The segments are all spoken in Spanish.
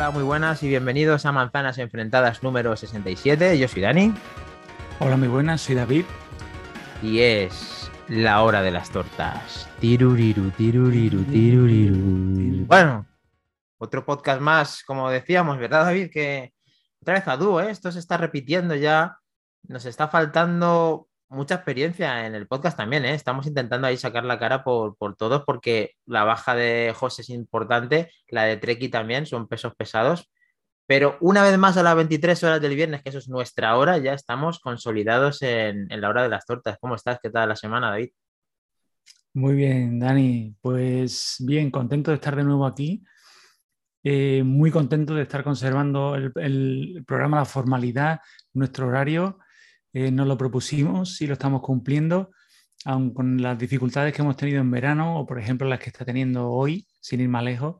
Hola, muy buenas y bienvenidos a Manzanas Enfrentadas número 67. Yo soy Dani. Hola, muy buenas, soy David. Y es la hora de las tortas. Tiruriru, tiruriru, tiruriru. Bueno, otro podcast más, como decíamos, ¿verdad, David? Que otra vez a dúo, ¿eh? Esto se está repitiendo ya. Nos está faltando mucha experiencia en el podcast también, ¿eh? Estamos intentando ahí sacar la cara por, por todos porque la baja de José es importante, la de Treki también, son pesos pesados. Pero una vez más a las 23 horas del viernes, que eso es nuestra hora, ya estamos consolidados en, la hora de las tortas. ¿Cómo estás? ¿Qué tal la semana, David? Muy bien, Dani. Pues bien, contento de estar de nuevo aquí. Eh, muy contento de estar conservando el, el programa, la formalidad, nuestro horario eh, nos lo propusimos y lo estamos cumpliendo, aun con las dificultades que hemos tenido en verano o, por ejemplo, las que está teniendo hoy, sin ir más lejos,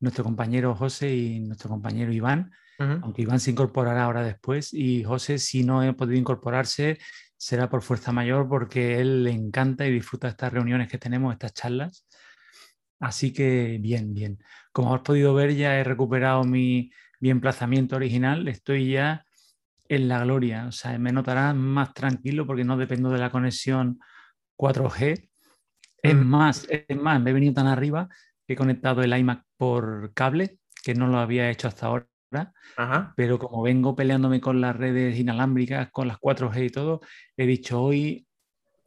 nuestro compañero José y nuestro compañero Iván, aunque Iván se incorporará ahora después y José, si no ha podido incorporarse, será por fuerza mayor porque él le encanta y disfruta estas reuniones que tenemos, estas charlas. Así que bien, bien. Como has podido ver, ya he recuperado mi, mi emplazamiento original. Estoy ya en la gloria. O sea, me notarás más tranquilo porque no dependo de la conexión 4G. Es mm. más, es más, me he venido tan arriba que he conectado el iMac por cable, que no lo había hecho hasta ahora. Pero como vengo peleándome con las redes inalámbricas, con las 4G y todo, he dicho hoy,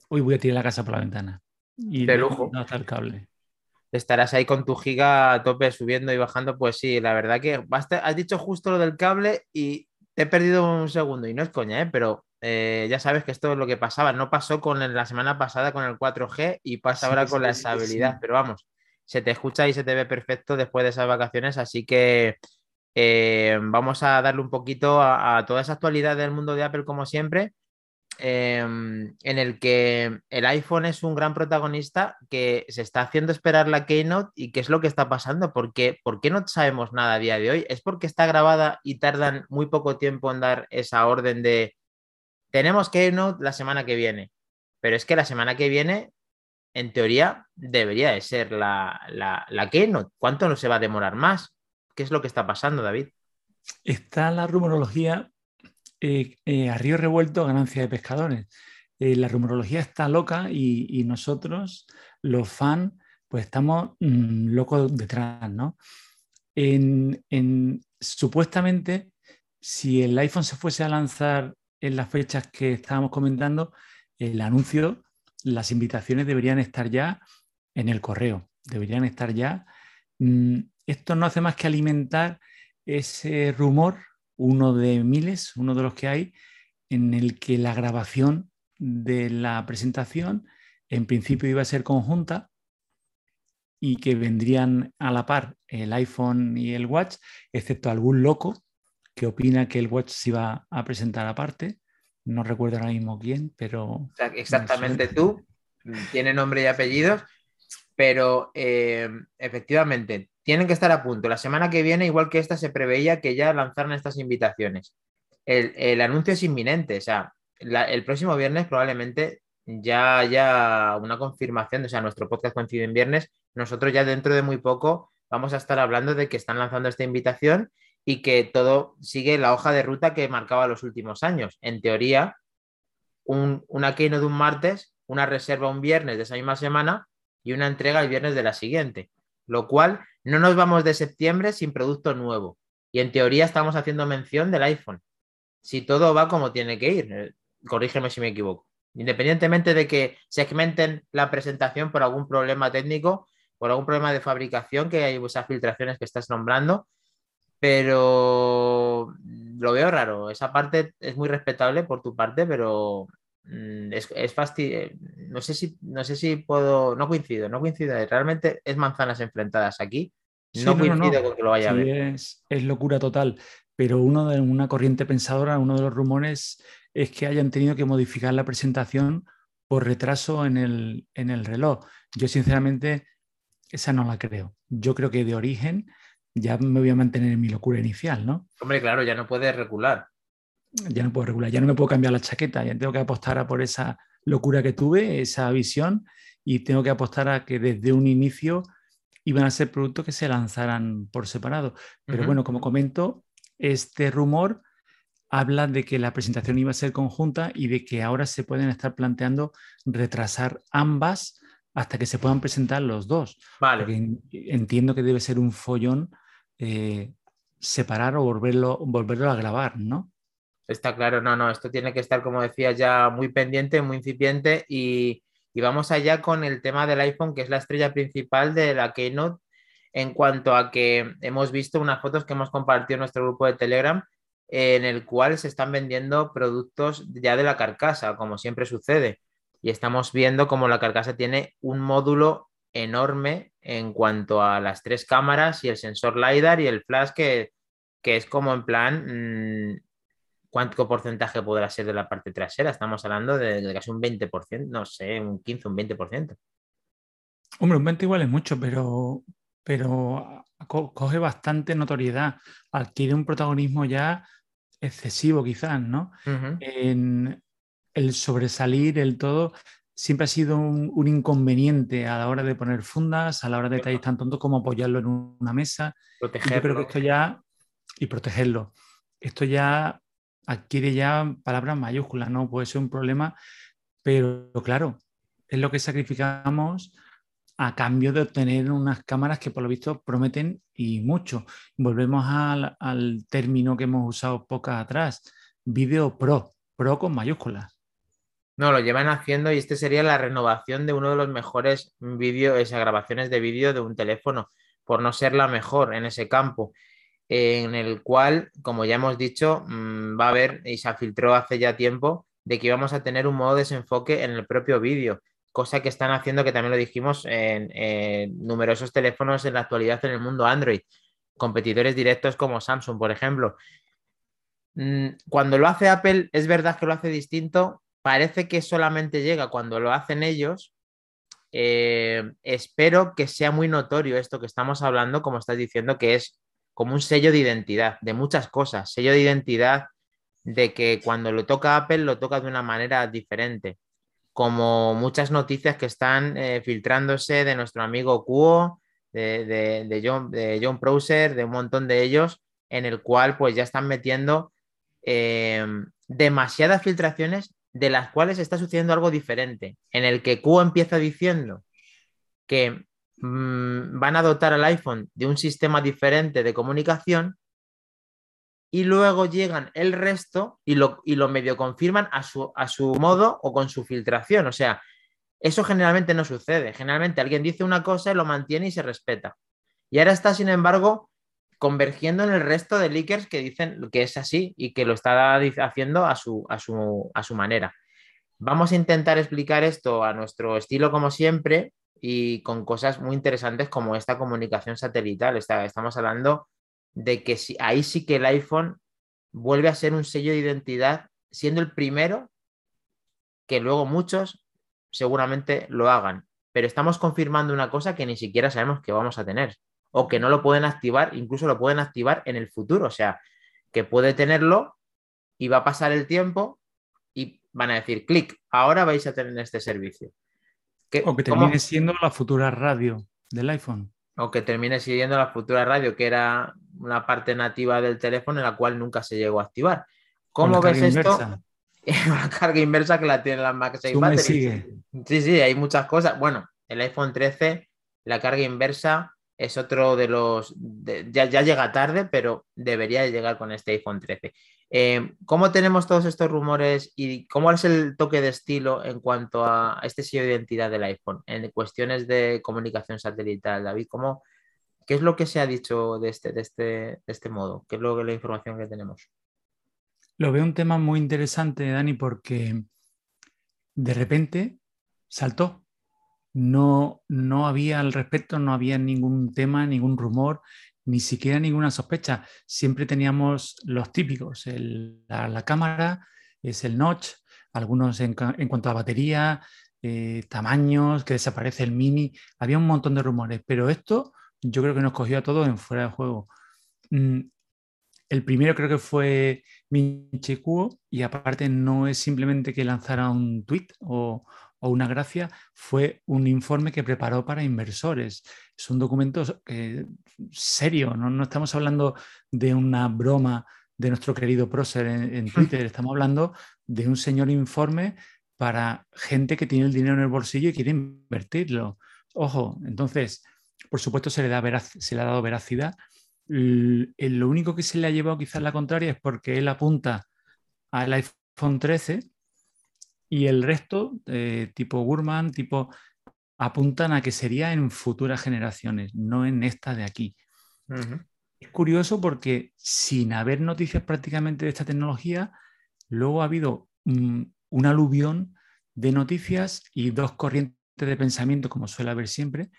hoy voy a tirar la casa por la ventana. Y de lujo. No el cable. Estarás ahí con tu giga a tope subiendo y bajando. Pues sí, la verdad que has dicho justo lo del cable y te he perdido un segundo y no es coña, ¿eh? pero eh, ya sabes que esto es lo que pasaba. No pasó con la semana pasada con el 4G y pasa ahora con la estabilidad, pero vamos, se te escucha y se te ve perfecto después de esas vacaciones, así que eh, vamos a darle un poquito a, toda esa actualidad del mundo de Apple como siempre. Em, en el que el iPhone es un gran protagonista que se está haciendo esperar la Keynote y qué es lo que está pasando, porque ¿por qué no sabemos nada a día de hoy? ¿Es porque está grabada y tardan muy poco tiempo en dar esa orden de tenemos Keynote la semana que viene? Pero es que la semana que viene, en teoría, debería de ser la, la, la Keynote. ¿Cuánto no se va a demorar más? ¿Qué es lo que está pasando, David? Está la rumorología eh, eh, a río revuelto, ganancia de pescadores. Eh, la rumorología está loca y, nosotros, los fans, pues estamos mm, locos detrás, ¿no? En, supuestamente, si el iPhone se fuese a lanzar en las fechas que estábamos comentando, el anuncio, las invitaciones deberían estar ya en el correo, deberían estar ya. Mm, esto no hace más que alimentar ese rumor uno de miles, uno de los que hay, en el que la grabación de la presentación en principio iba a ser conjunta y que vendrían a la par el iPhone y el Watch, excepto algún loco que opina que el Watch se iba a presentar aparte. No recuerdo ahora mismo quién, pero... Exactamente tú, tiene nombre y apellidos, pero eh, efectivamente tienen que estar a punto. La semana que viene, igual que esta, se preveía que ya lanzaran estas invitaciones. El, anuncio es inminente, o sea, el próximo viernes probablemente ya haya una confirmación, o sea, nuestro podcast coincide en viernes, nosotros ya dentro de muy poco vamos a estar hablando de que están lanzando esta invitación y que todo sigue la hoja de ruta que marcaba los últimos años. En teoría, un, una keynote un martes, una reserva un viernes de esa misma semana y una entrega el viernes de la siguiente lo cual no nos vamos de septiembre sin producto nuevo. Y en teoría estamos haciendo mención del iPhone. Si todo va como tiene que ir, eh, corrígeme si me equivoco. Independientemente de que segmenten la presentación por algún problema técnico, por algún problema de fabricación, que hay esas filtraciones que estás nombrando, pero lo veo raro. Esa parte es muy respetable por tu parte, pero Mm, es, es eh, No sé si, no sé si puedo. No coincido, no coincido. Realmente es manzanas enfrentadas aquí. No coincido con que lo vaya a ver. Es, es, locura total. Pero uno de una corriente pensadora, uno de los rumores es que hayan tenido que modificar la presentación por retraso en el, en el reloj. Yo, sinceramente, esa no la creo. Yo creo que de origen ya me voy a mantener en mi locura inicial, ¿no? Hombre, claro, ya no puedes recular ya no puedo regular, ya no me puedo cambiar la chaqueta, ya tengo que apostar a por esa locura que tuve, esa visión, y tengo que apostar a que desde un inicio iban a ser productos que se lanzaran por separado. Pero bueno, como comento, este rumor habla de que la presentación iba a ser conjunta y de que ahora se pueden estar planteando retrasar ambas hasta que se puedan presentar los dos. Vale. entiendo que debe ser un follón eh, separar o volverlo, volverlo a grabar, ¿no? Está claro, no, no, esto tiene que estar, como decía, ya muy pendiente, muy incipiente y, vamos allá con el tema del iPhone, que es la estrella principal de la Keynote, en cuanto a que hemos visto unas fotos que hemos compartido en nuestro grupo de Telegram, en el cual se están vendiendo productos ya de la carcasa, como siempre sucede. Y estamos viendo como la carcasa tiene un módulo enorme en cuanto a las tres cámaras y el sensor LiDAR y el flash que, es como en plan, mm, ¿cuánto porcentaje podrá ser de la parte trasera? Estamos hablando de, casi un 20%, no sé, un 15, un 20%. Hombre, un 20 igual es mucho, pero, pero coge bastante notoriedad, adquiere un protagonismo ya excesivo quizás, ¿no? en el sobresalir, el todo, siempre ha sido un, inconveniente a la hora de poner fundas, a la hora de traer tan tonto como apoyarlo en una mesa. Protegerlo. Yo creo que esto ya, y protegerlo, esto ya adquiere ya palabras mayúsculas, ¿no? Puede ser un problema, pero claro, es lo que sacrificamos a cambio de obtener unas cámaras que por lo visto prometen y mucho. Volvemos al, al término que hemos usado pocas atrás, vídeo pro, pro con mayúsculas. No, lo llevan haciendo y este sería la renovación de uno de los mejores vídeos, grabaciones de vídeo de un teléfono, por no ser la mejor en ese campo, en el cual, como ya hemos dicho, mm, va a haber, y se filtró hace ya tiempo, de que íbamos a tener un modo de desenfoque en el propio vídeo, cosa que están haciendo, que también lo dijimos, en, numerosos teléfonos en la actualidad en el mundo Android, competidores directos como Samsung, por ejemplo. Mm, cuando lo hace Apple, es verdad que lo hace distinto, parece que solamente llega cuando lo hacen ellos. Eh, espero que sea muy notorio esto que estamos hablando, como estás diciendo, que es como un sello de identidad, de muchas cosas, sello de identidad de que cuando lo toca Apple lo toca de una manera diferente, como muchas noticias que están eh, filtrándose de nuestro amigo Kuo, de, John, de John Browser, de un montón de ellos, en el cual pues ya están metiendo eh, demasiadas filtraciones de las cuales está sucediendo algo diferente, en el que Q empieza diciendo que mm, van a dotar al iPhone de un sistema diferente de comunicación y luego llegan el resto y lo, y lo medio confirman a su, a su modo o con su filtración. O sea, eso generalmente no sucede. Generalmente alguien dice una cosa y lo mantiene y se respeta. Y ahora está, sin embargo, convergiendo en el resto de leakers que dicen que es así y que lo está haciendo a su, a su, manera. Vamos a intentar explicar esto a nuestro estilo como siempre y con cosas muy interesantes como esta comunicación satelital. estamos hablando de que ahí sí que el iPhone vuelve a ser un sello de identidad, siendo el primero que luego muchos seguramente lo hagan. Pero estamos confirmando una cosa que ni siquiera sabemos que vamos a tener o que no lo pueden activar, incluso lo pueden activar en el futuro, o sea, que puede tenerlo y va a pasar el tiempo y van a decir, clic, ahora vais a tener este servicio. O que termine siendo la futura radio del iPhone. O que termine siendo la futura radio, que era una parte nativa del teléfono en la cual nunca se llegó a activar. ¿Cómo ves esto? la carga inversa que la tiene la MagSafe Sí, sí, hay muchas cosas. Bueno, el iPhone 13, la carga inversa es otro de los, ya, llega tarde, pero debería llegar con este iPhone 13. Eh, ¿Cómo tenemos todos estos rumores y cómo es el toque de estilo en cuanto a este sello de identidad del iPhone en cuestiones de comunicación satelital, David? ¿cómo, ¿Qué es lo que se ha dicho de este, de este, este modo? ¿Qué es lo, la información que tenemos? Lo veo un tema muy interesante, Dani, porque de repente saltó no, no había al respecto, no había ningún tema, ningún rumor, ni siquiera ninguna sospecha. Siempre teníamos los típicos, la, cámara, es el notch, algunos en, cuanto a batería, eh, tamaños, que desaparece el mini, había un montón de rumores, pero esto yo creo que nos cogió a todos en fuera de juego. Mm, el primero creo que fue Minchi y aparte no es simplemente que lanzara un tweet o, o una gracia fue un informe que preparó para inversores. Es un documento eh, serio, ¿no? estamos hablando de una broma de nuestro querido prócer en, Twitter, estamos hablando de un señor informe para gente que tiene el dinero en el bolsillo y quiere invertirlo. Ojo, entonces, por supuesto se le, da se le ha dado veracidad. Lo único que se le ha llevado quizás la contraria es porque él apunta al iPhone 13 y el resto, eh, tipo Gurman, tipo, apuntan a que sería en futuras generaciones, no en esta de aquí. Es curioso porque sin haber noticias prácticamente de esta tecnología, luego ha habido un, aluvión de noticias y dos corrientes de pensamiento, como suele haber siempre,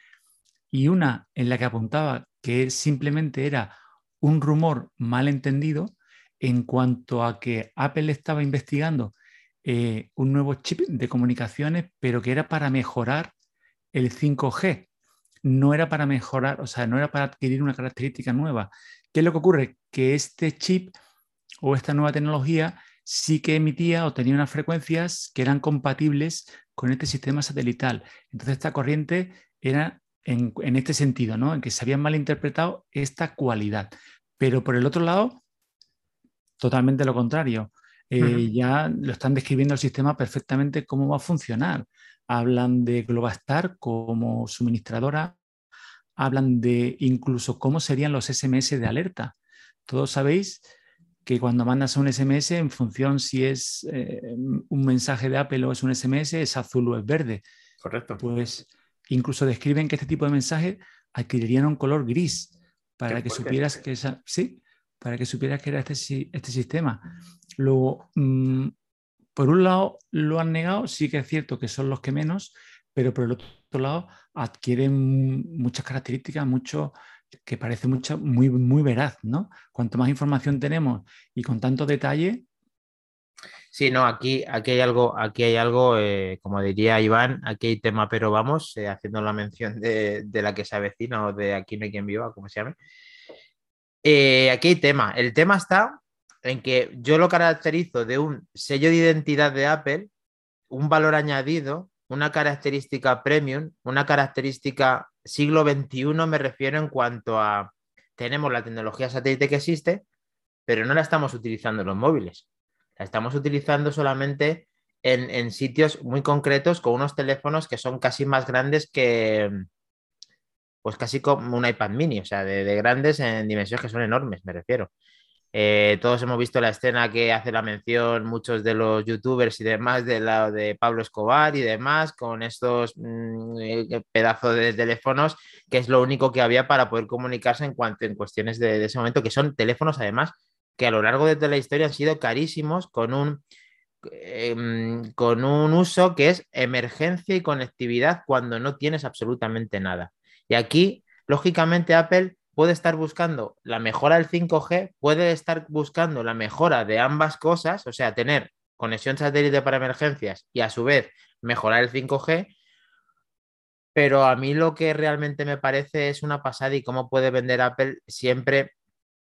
y una en la que apuntaba que simplemente era un rumor mal entendido en cuanto a que Apple estaba investigando eh, un nuevo chip de comunicaciones, pero que era para mejorar el 5G. No era para mejorar, o sea, no era para adquirir una característica nueva. ¿Qué es lo que ocurre? Que este chip o esta nueva tecnología sí que emitía o tenía unas frecuencias que eran compatibles con este sistema satelital. Entonces, esta corriente era en, este sentido, ¿no? En que se había malinterpretado esta cualidad. Pero por el otro lado, totalmente lo contrario. Eh, ya lo están describiendo el sistema perfectamente cómo va a funcionar. Hablan de Globastar como suministradora, hablan de incluso cómo serían los SMS de alerta. Todos sabéis que cuando mandas un SMS, en función si es eh, un mensaje de Apple o es un SMS, es azul o es verde. Correcto. Pues incluso describen que este tipo de mensajes adquirirían un color gris para que supieras que esa, sí, para que supieras que era este, este sistema. Luego, mm, por un lado, lo han negado, sí que es cierto que son los que menos, pero por el otro lado, adquieren muchas características, mucho que parece mucho, muy, muy veraz, ¿no? Cuanto más información tenemos y con tanto detalle. Sí, no, aquí, aquí hay algo, aquí hay algo, eh, como diría Iván, aquí hay tema, pero vamos, eh, haciendo la mención de, de, la que se avecina o de aquí no hay quien viva, como se llame. Eh, aquí hay tema. El tema está en que yo lo caracterizo de un sello de identidad de Apple, un valor añadido, una característica premium, una característica siglo XXI, me refiero en cuanto a tenemos la tecnología satélite que existe, pero no la estamos utilizando en los móviles. La estamos utilizando solamente en, en sitios muy concretos con unos teléfonos que son casi más grandes que, pues casi como un iPad mini, o sea, de, grandes en dimensiones que son enormes, me refiero. Eh, todos hemos visto la escena que hace la mención muchos de los youtubers y demás de la de Pablo Escobar y demás con estos mm, eh, pedazos de teléfonos que es lo único que había para poder comunicarse en cuanto en cuestiones de, ese momento que son teléfonos además que a lo largo de la historia han sido carísimos con un em, con un uso que es emergencia y conectividad cuando no tienes absolutamente nada. Y aquí, lógicamente, Apple puede estar buscando la mejora del 5G, puede estar buscando la mejora de ambas cosas, o sea, tener conexión satélite para emergencias y a su vez mejorar el 5G, pero a mí lo que realmente me parece es una pasada y cómo puede vender Apple siempre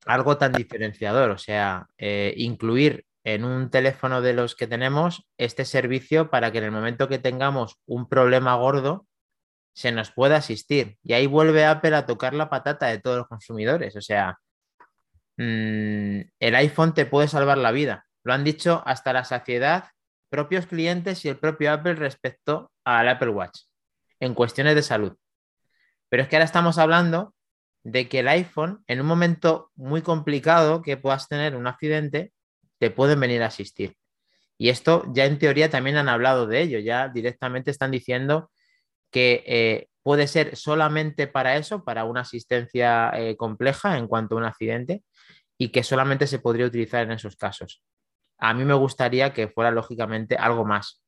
algo tan diferenciador, o sea, eh, incluir en un teléfono de los que tenemos este servicio para que en el momento que tengamos un problema gordo, se nos puede asistir. Y ahí vuelve Apple a tocar la patata de todos los consumidores. O sea, mm, el iPhone te puede salvar la vida. Lo han dicho hasta la saciedad propios clientes y el propio Apple respecto al Apple Watch en cuestiones de salud. Pero es que ahora estamos hablando de que el iPhone, en un momento muy complicado que puedas tener un accidente, te pueden venir a asistir. Y esto ya en teoría también han hablado de ello, ya directamente están diciendo que eh, puede ser solamente para eso, para una asistencia eh, compleja en cuanto a un accidente y que solamente se podría utilizar en esos casos. A mí me gustaría que fuera lógicamente algo más,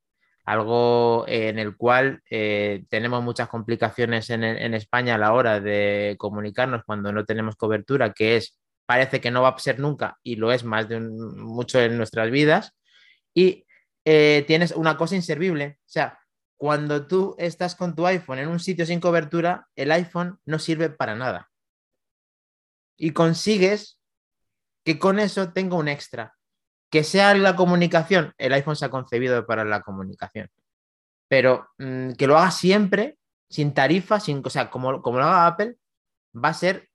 algo en el cual eh, tenemos muchas complicaciones en, España a la hora de comunicarnos cuando no tenemos cobertura, que es, parece que no va a ser nunca y lo es más de mucho en nuestras vidas. Y tienes una cosa inservible, o sea, cuando tú estás con tu iPhone en un sitio sin cobertura, el iPhone no sirve para nada. Y consigues que con eso tenga un extra. Que sea la comunicación, el iPhone se ha concebido para la comunicación. pero mm, que lo haga siempre, sin tarifa, sin, o sea, como, como lo haga Apple, va a ser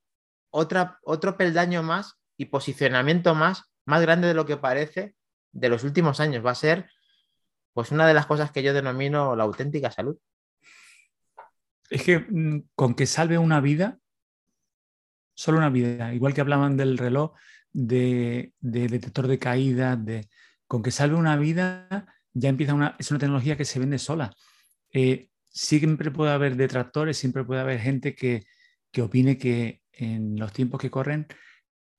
otra, otro peldaño más y posicionamiento más, más grande de lo que parece de los últimos años. Va a ser, pues, una de las cosas que yo denomino la auténtica salud. Es que mm, con que salve una vida, solo una vida, igual que hablaban del reloj de, detector de caídas, de, con que salve una vida, ya empieza una, es una tecnología que se vende sola. Eh, siempre puede haber detractores, siempre puede haber gente que, que opine que en los tiempos que corren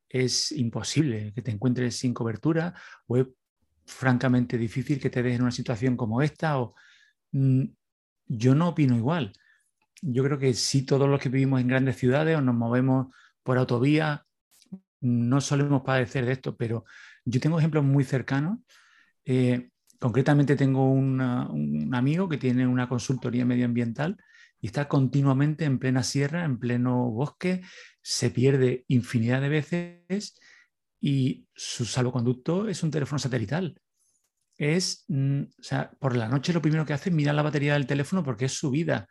es imposible que te encuentres sin cobertura o francamente difícil que te des en una situación como esta. O, mm, yo no opino igual. Yo creo que sí, todos los que vivimos en grandes ciudades o nos movemos por autovía, no solemos padecer de esto, pero yo tengo ejemplos muy cercanos. Eh, concretamente tengo un amigo que tiene una consultoría medioambiental y está continuamente en plena sierra, en pleno bosque, se pierde infinidad de veces y su salvoconducto es un teléfono satelital. Es, mm, o sea, por la noche lo primero que hace es mirar la batería del teléfono porque es su vida.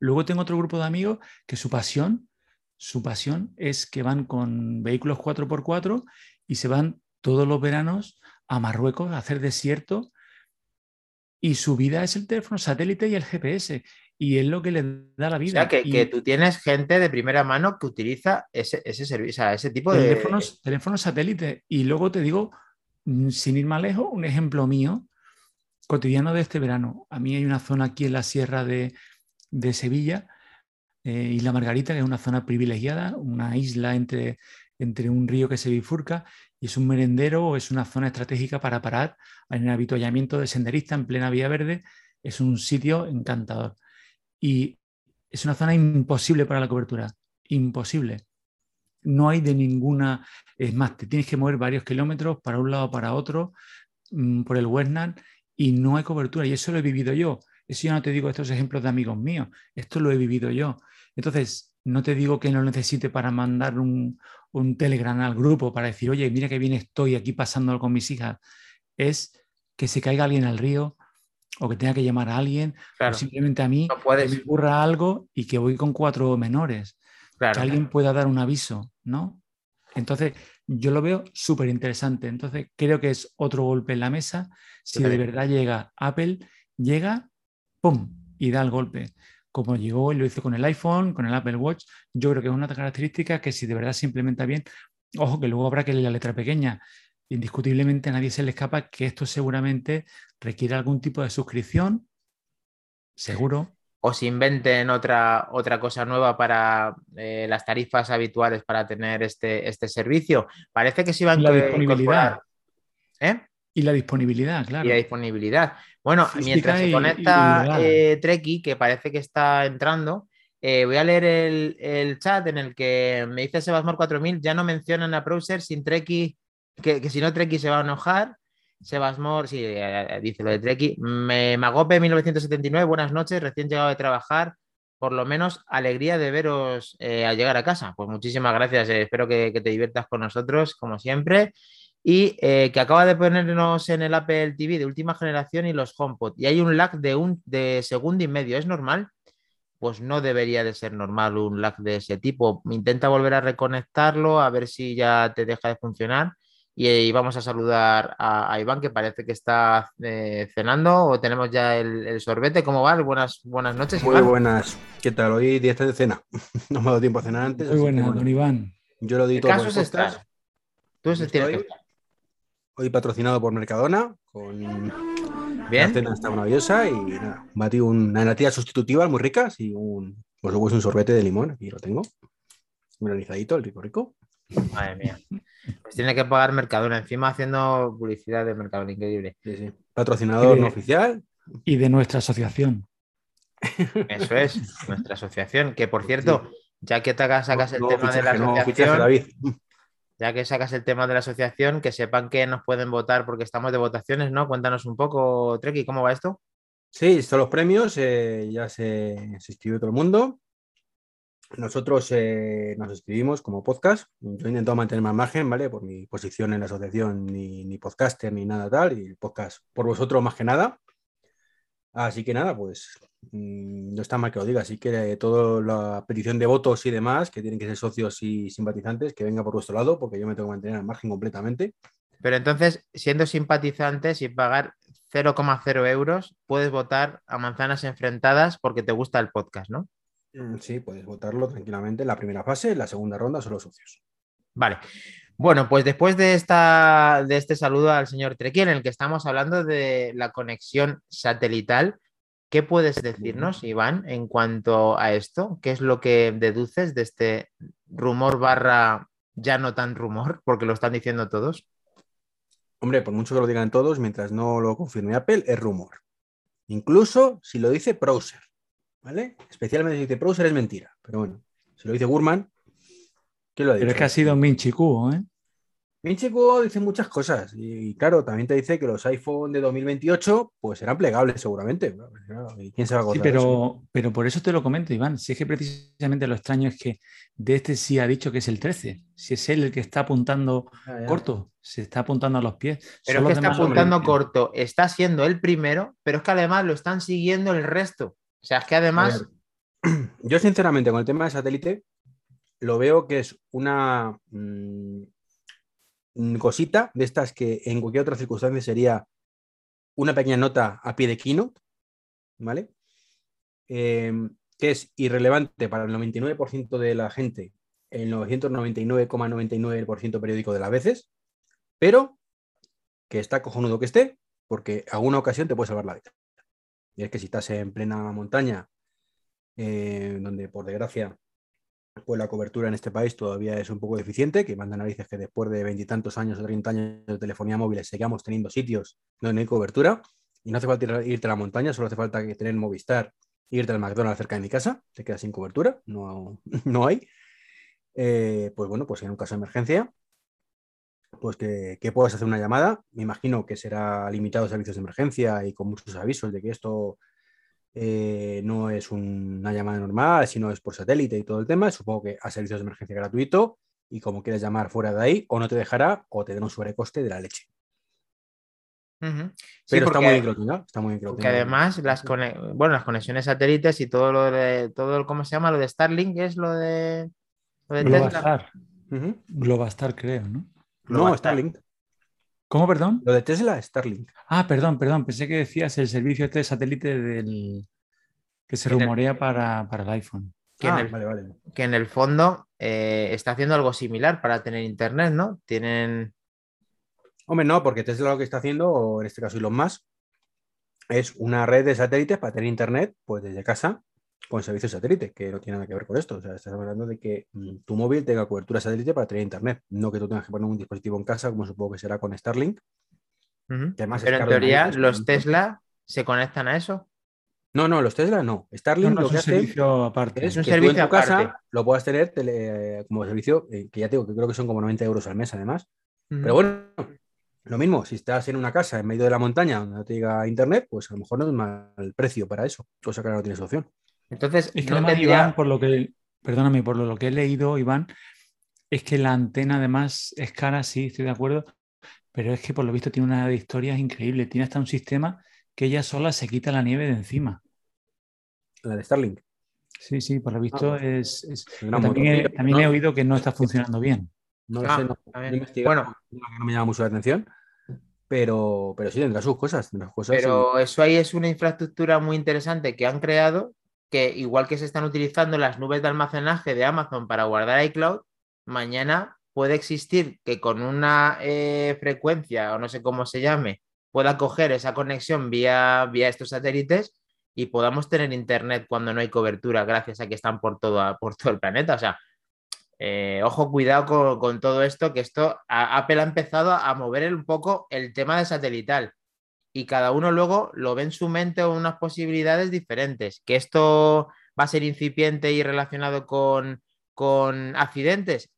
Luego tengo otro grupo de amigos que su pasión, su pasión es que van con vehículos 4x4 y se van todos los veranos a Marruecos a hacer desierto y su vida es el teléfono satélite y el GPS y es lo que le da la vida. O sea, que, tú tienes gente de primera mano que utiliza ese, ese servicio, ese tipo de... Teléfonos, teléfonos satélite. Y luego te digo, mm, sin ir más lejos, un ejemplo mío cotidiano de este verano. A mí hay una zona aquí en la sierra de, Sevilla, eh, Isla Margarita, que es una zona privilegiada, una isla entre, entre un río que se bifurca y es un merendero o es una zona estratégica para parar en el habituallamiento de senderista en plena vía verde. Es un sitio encantador y es una zona imposible para la cobertura, imposible. No hay de ninguna, es más, te tienes que mover varios kilómetros para un lado para otro mm, por el Westland y no hay cobertura y eso lo he vivido yo. Eso yo no te digo estos ejemplos de amigos míos, esto lo he vivido yo. Entonces, no te digo que no necesite para mandar un, un Telegram al grupo para decir, oye, mira que bien estoy aquí pasándolo con mis hijas. Es que se caiga alguien al río, o que tenga que llamar a alguien, o simplemente a mí que me ocurra algo y que voy con cuatro menores. Que alguien pueda dar un aviso, ¿no? Entonces, yo lo veo súper interesante. Entonces, creo que es otro golpe en la mesa. Si de verdad llega Apple, llega, ¡pum! y da el golpe. Como llegó y lo hizo con el iPhone, con el Apple Watch, yo creo que es una característica que si de verdad se implementa bien, ojo que luego habrá que leer la letra pequeña, indiscutiblemente a nadie se le escapa que esto seguramente requiere algún tipo de suscripción, seguro. O se inventen otra, otra cosa nueva para eh, las tarifas habituales para tener este, este servicio. Parece que se iban a disponibilidad. ¿Eh? Y la disponibilidad, claro. Y la disponibilidad. Bueno, mientras se conecta eh, Treki, que parece que está entrando, eh, voy a leer el, chat en el que me dice Sebasmor 4000, ya no mencionan a Browser sin Treki que, si no Treki se va a enojar. Sebasmor, sí, eh, eh, dice lo de Treki. Me, Magope 1979, buenas noches, recién llegado de trabajar. Por lo menos alegría de veros eh, al llegar a casa. Pues muchísimas gracias, espero que, te diviertas con nosotros, como siempre. Y que acaba de ponernos en el Apple TV de última generación y los HomePod. Y hay un lag de un de segundo y medio. ¿Es normal? Pues no debería de ser normal un lag de ese tipo. Intenta volver a reconectarlo, a ver si ya te deja de funcionar y, vamos a saludar a, Iván, que parece que está eh, cenando o tenemos ya el, sorbete. ¿Cómo va? Buenas, buenas noches. Muy buenas. ¿Qué tal? Hoy día de cena. no me ha dado tiempo a cenar antes. Muy buenas, don Iván. Yo lo di todo. Caso es Tú Hoy patrocinado por Mercadona con Bien. La cena está maravillosa y nada, batí una natilla sustitutiva muy rica y un, pues luego es un sorbete de limón, aquí lo tengo. Granizadito, el rico rico. Madre mía. Pues tiene que pagar Mercadona, encima haciendo publicidad de Mercadona, increíble. Patrocinador no oficial. Y de nuestra asociación. Eso es, nuestra asociación. Que por cierto, ya que sacas el tema de la asociación. ya que sacas el tema de la asociación, que sepan que nos pueden votar porque estamos de votaciones, ¿no? Cuéntanos un poco, Treki, ¿cómo va esto? Sí, son los premios, eh, ya se, se inscribió todo el mundo. Nosotros eh, nos escribimos como podcast. Yo he intentado mantenerme al margen, ¿vale? Por mi posición en la asociación, ni, podcaster, ni nada tal. Y el podcast por vosotros más que nada. Así que nada, pues mm, no está mal que lo diga. Así que toda la petición de votos y demás, que tienen que ser socios y simpatizantes, que venga por vuestro lado, porque yo me tengo que mantener al margen completamente. Pero entonces, siendo simpatizantes y pagar 0,0 euros, puedes votar a manzanas enfrentadas porque te gusta el podcast, ¿no? Mm, sí, puedes votarlo tranquilamente en la primera fase, en la segunda ronda son los socios. Vale. Bueno, pues después de, esta, de este saludo al señor Trequi, en el que estamos hablando de la conexión satelital, ¿qué puedes decirnos, Iván, en cuanto a esto? ¿Qué es lo que deduces de este rumor barra ya no tan rumor, porque lo están diciendo todos? Hombre, por mucho que lo digan todos, mientras no lo confirme Apple, es rumor. Incluso si lo dice Browser, ¿vale? Especialmente si dice Browser es mentira, pero bueno, si lo dice Gurman, ¿qué lo ha dicho? Pero es que ha sido Minchi Kuo, ¿eh? Minchi dice muchas cosas y, claro, también te dice que los iPhone de 2028 pues serán plegables seguramente. ¿Quién se va a sí, pero, pero por eso te lo comento, Iván. Si es que precisamente lo extraño es que de este sí ha dicho que es el 13. Si es él el que está apuntando corto, se está apuntando a los pies. Pero es que está apuntando corto, está siendo el primero, pero es que además lo están siguiendo el resto. O sea, es que además... Yo sinceramente con el tema de satélite lo veo que es una mm, cosita de estas que en cualquier otra circunstancia sería una pequeña nota a pie de keynote, ¿vale? Em, que es irrelevante para el 99% de la gente, el 999,99% periódico de las veces, pero que está cojonudo que esté, porque alguna ocasión te puede salvar la vida. Y es que si estás en plena montaña, eh, donde por desgracia pues la cobertura en este país todavía es un poco deficiente, que manda narices que después de veintitantos años o treinta años de telefonía móvil sigamos teniendo sitios donde no hay cobertura y no hace falta irte a la montaña, solo hace falta tener Movistar e irte al McDonald's cerca de mi casa, te quedas sin cobertura, no, no hay. Eh, pues bueno, pues en un caso de emergencia, pues que, que, puedas hacer una llamada, me imagino que será limitado a servicios de emergencia y con muchos avisos de que esto eh, no es una llamada normal, sino es por satélite y todo el tema. Supongo que a servicios de emergencia gratuito y como quieras llamar fuera de ahí, o no te dejará o te den un sobrecoste de la leche. Pero está, muy bien está muy bien además las, bueno, las conexiones satélites y todo lo de todo ¿cómo se llama? Lo de Starlink es lo de, lo de Globastar. Globastar, creo, ¿no? No, Starlink. ¿Cómo, perdón? Lo de Tesla, Starlink. Ah, perdón, perdón. Pensé que decías el servicio este de satélite del que se rumorea para, el iPhone. Que, en ah, el, vale, vale. que en el fondo eh, está haciendo algo similar para tener internet, ¿no? Tienen. Hombre, no, porque Tesla lo que está haciendo, o en este caso Elon Musk, es una red de satélites para tener internet, pues desde casa con servicios satélite, que no tiene nada que ver con esto. O sea, estás hablando de que mm, tu móvil tenga cobertura satélite para tener internet, no que tú tengas que poner un dispositivo en casa, como supongo que será con Starlink. Pero en teoría, ¿los Tesla se conectan a eso? No, no, los Tesla no. Starlink lo que hace servicio aparte. es un servicio en tu casa lo puedas tener como servicio, eh, que ya tengo, que creo que son como 90 euros al mes además. Pero bueno, lo mismo, si estás en una casa en medio de la montaña donde no te llega internet, pues a lo mejor no es mal precio para eso, cosa que ahora no tienes opción. Entonces, es que además, Iván, por lo que, perdóname, por lo que he leído, Iván, es que la antena además es cara, sí, estoy de acuerdo, pero es que por lo visto tiene una de historias increíble. Tiene hasta un sistema que ella sola se quita la nieve de encima. La de Starlink. Sí, sí, por lo ah, visto es. También, he, oído que no está funcionando bien. No lo sé, no, bueno, no me llama mucho la atención. Pero, pero sí tendrá sus cosas. pero eso ahí es una infraestructura muy interesante que han creado que igual que se están utilizando las nubes de almacenaje de Amazon para guardar iCloud, mañana puede existir que con una eh, frecuencia o no sé cómo se llame, pueda coger esa conexión vía, vía estos satélites y podamos tener internet cuando no hay cobertura gracias a que están por todo, por todo el planeta. O sea, eh, ojo, cuidado con, todo esto, que esto Apple ha empezado a mover un poco el tema de satelital y cada uno luego lo ve en su mente o unas posibilidades diferentes. Que esto va a ser incipiente y relacionado con, con accidentes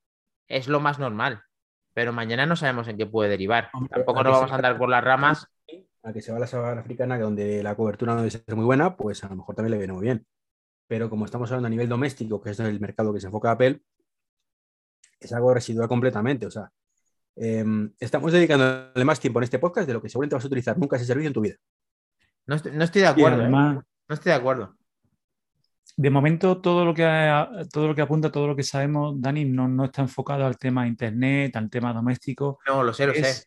es lo más normal, pero mañana no sabemos en qué puede derivar. Tampoco nos vamos a andar por las ramas. A que se va a la sabana africana, donde la cobertura no debe ser muy buena, pues a lo mejor también le viene muy bien. Pero como estamos hablando a nivel doméstico, que es el mercado que se enfoca Apple, es algo residual completamente. O sea, Em, estamos dedicándole más tiempo en este podcast de lo que seguramente vas a utilizar nunca ese servicio en tu vida. No estoy, de acuerdo. ¿eh? No estoy de acuerdo. De momento, todo lo que, todo lo que apunta, todo lo que sabemos, Dani, no, está enfocado al tema internet, al tema doméstico. No, lo sé, lo sé.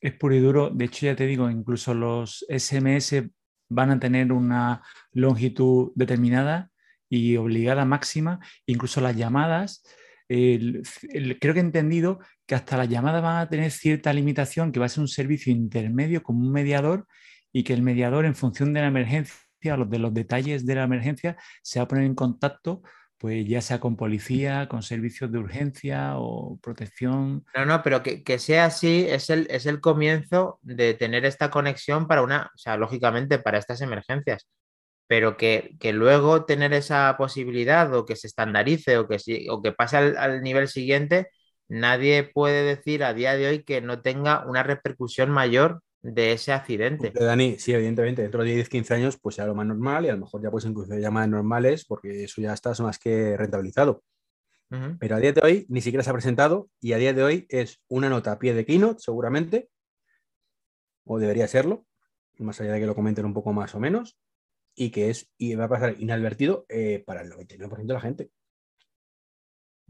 Es puro y duro. De hecho, ya te digo, incluso los SMS van a tener una longitud determinada y obligada máxima. Incluso las llamadas, creo que he entendido que hasta las llamadas van a tener cierta limitación, que va a ser un servicio intermedio como un mediador y que el mediador, en función de la emergencia, de los detalles de la emergencia, se va a poner en contacto, pues ya sea con policía, con servicios de urgencia o protección. No, no, pero que, sea así es el, es el comienzo de tener esta conexión para una, o sea, lógicamente para estas emergencias, pero que, luego tener esa posibilidad o que se estandarice o que, o que pase al, al nivel siguiente, nadie puede decir a día de hoy que no tenga una repercusión mayor de ese accidente. Dani, sí, evidentemente, dentro de 10, 15 años, pues será lo más normal y a lo mejor ya puedes incluso llamadas normales porque eso ya está más que rentabilizado. Pero a día de hoy ni siquiera se ha presentado y a día de hoy es una nota a pie de keynote, seguramente, o debería serlo, más allá de que lo comenten un poco más o menos, y que es y va a pasar inadvertido eh, para el 99% de la gente.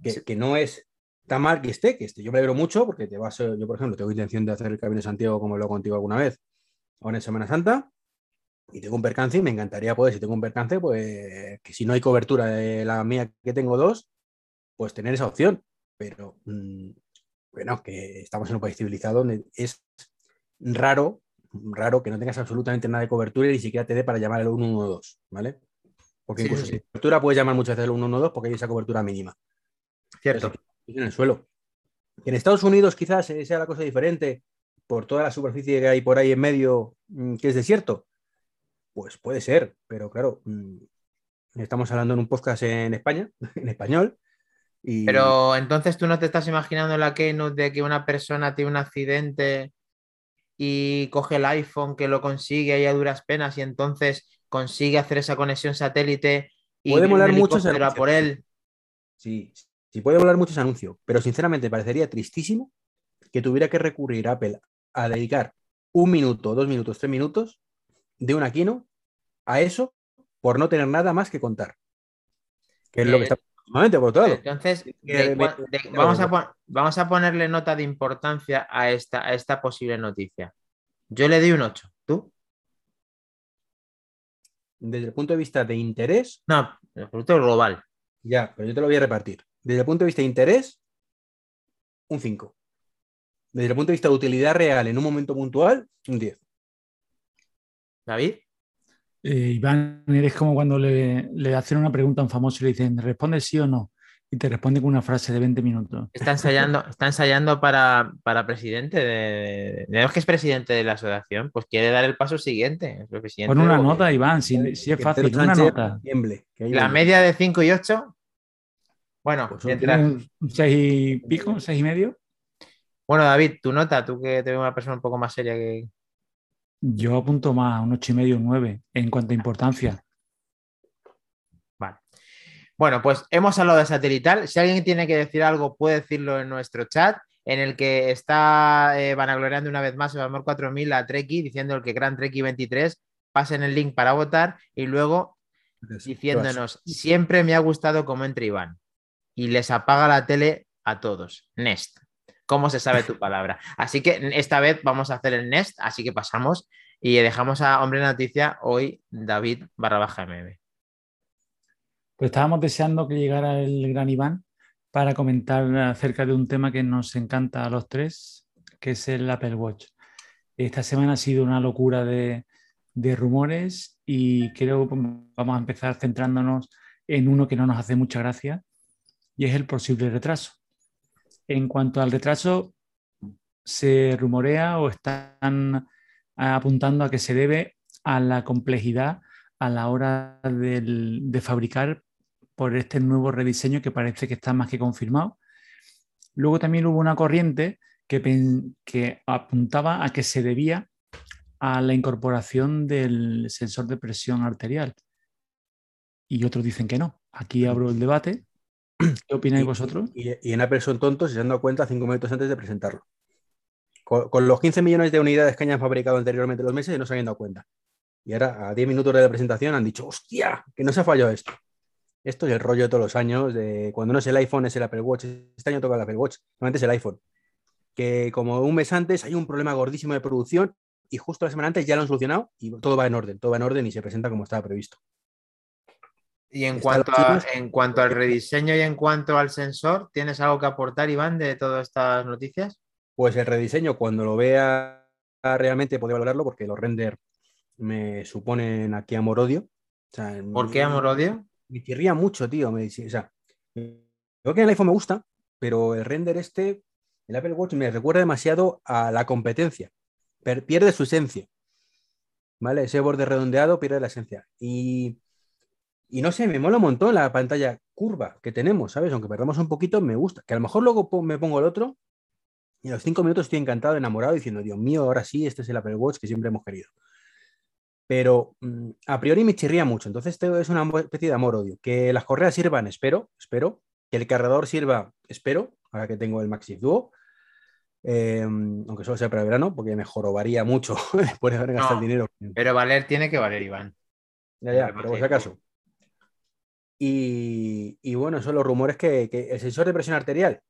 Que, que no es mal que esté, que esté. Yo me alegro mucho porque te vas, yo por ejemplo tengo intención de hacer el Camino de Santiago como lo hago contigo alguna vez, ahora en Semana Santa, y tengo un percance y me encantaría poder, si tengo un percance, pues que si no hay cobertura de la mía que tengo dos, pues tener esa opción. Pero mm, bueno, que estamos en un país civilizado donde es raro, raro que no tengas absolutamente nada de cobertura y ni siquiera te dé para llamar al 112, ¿vale? Porque incluso sin cobertura puedes llamar muchas veces al 112 porque hay esa cobertura mínima. Cierto en el suelo. En Estados Unidos quizás sea la cosa diferente por toda la superficie que hay por ahí en medio mm, que es desierto. Pues puede ser, pero claro, mm, estamos hablando en un podcast en España, en español. Y... Pero entonces tú no te estás imaginando la keynote de que una persona tiene un accidente y coge el iPhone que lo consigue ahí a duras penas y entonces consigue hacer esa conexión satélite y puede molar mucho por él. Sí, si puede volar mucho ese anuncio, pero sinceramente parecería tristísimo que tuviera que recurrir Apple a dedicar un minuto, dos minutos, tres minutos de una keynote a eso por no tener nada más que contar. Que es lo que está por todo. Entonces, vamos, a vamos, a ponerle nota de importancia a esta, a esta posible noticia. Yo le doy un 8. ¿Tú? Desde el punto de vista de interés. No, desde el punto global. Ya, pero yo te lo voy a repartir. Desde el punto de vista de interés, un 5. Desde el punto de vista de utilidad real en un momento puntual, un 10. David. Eh, Iván, eres como cuando le, hacen una pregunta a un famoso y le dicen, responde sí o no. Y te responde con una frase de 20 minutos. Está ensayando, está ensayando para, presidente de, de, que es presidente de la asociación, pues quiere dar el paso siguiente. Pon una nota, Iván, si, es fácil, una nota. la media de 5 y 8 bueno, pues seis y pico, seis y medio. Bueno, David, tu nota, tú que te ves una persona un poco más seria que. Yo apunto más, un ocho y medio, un nueve, en cuanto a importancia. Vale. Bueno, pues hemos hablado de satelital. Si alguien tiene que decir algo, puede decirlo en nuestro chat, en el que está eh, vanagloriando una vez más el Amor 4000 a Treki, diciendo que Gran Treki 23, pasen el link para votar y luego diciéndonos, siempre me ha gustado cómo entra Iván y les apaga la tele a todos. Nest. ¿Cómo se sabe tu palabra? Así que esta vez vamos a hacer el Nest, así que pasamos y dejamos a Hombre Noticia hoy David barra baja MM. Pues estábamos deseando que llegara el gran Iván para comentar acerca de un tema que nos encanta a los tres, que es el Apple Watch. Esta semana ha sido una locura de, de rumores y creo que vamos a empezar centrándonos en uno que no nos hace mucha gracia, y es el posible retraso. En cuanto al retraso, se rumorea o están apuntando a que se debe a la complejidad a la hora de fabricar por este nuevo rediseño que parece que está más que confirmado. Luego también hubo una corriente que, que apuntaba a que se debía a la incorporación del sensor de presión arterial. Y otros dicen que no. Aquí abro el debate ¿Qué opináis vosotros? Y, en Apple son tontos y se han dado cuenta cinco minutos antes de presentarlo. Con, los 15 millones de unidades que hayan fabricado anteriormente los meses no se habían dado cuenta. Y ahora, a 10 minutos de la presentación, han dicho, hostia, que no se ha fallado esto. Esto es el rollo de todos los años, de cuando no es el iPhone, es el Apple Watch. Este año toca el Apple Watch, normalmente es el iPhone. Que como un mes antes hay un problema gordísimo de producción y justo la semana antes ya lo han solucionado y todo va en orden, todo va en orden y se presenta como estaba previsto. Y en cuanto, en cuanto al rediseño y en cuanto al sensor, ¿tienes algo que aportar, Iván, de todas estas noticias? Pues el rediseño, cuando lo vea realmente, podría valorarlo porque los render me suponen aquí amor-odio. ¿Por qué amor-odio? Me chirría mucho, tío. Me o sea, creo que el iPhone me gusta, pero el render este, el Apple Watch me recuerda demasiado a la competencia. pierde su esencia. ¿Vale? Ese borde redondeado pierde la esencia. Y y no sé, me mola un montón la pantalla curva que tenemos, ¿sabes? Aunque perdamos un poquito, me gusta. Que a lo mejor luego me pongo el otro y a los cinco minutos estoy encantado, enamorado, diciendo, Dios mío, ahora sí, este es el Apple Watch que siempre hemos querido. Pero mm, a priori me chirría mucho. Entonces, esto es una especie de amor-odio. Que las correas sirvan, espero, espero. Que el cargador sirva, espero, ahora que tengo el Maxi Duo. Em, aunque solo sea para el verano, porque me jorobaría mucho después de haber gastado el dinero. Pero valer tiene que valer, Iván. Ya, ya, pero por si acaso. Y, bueno, son los rumores que, el sensor de presión arterial,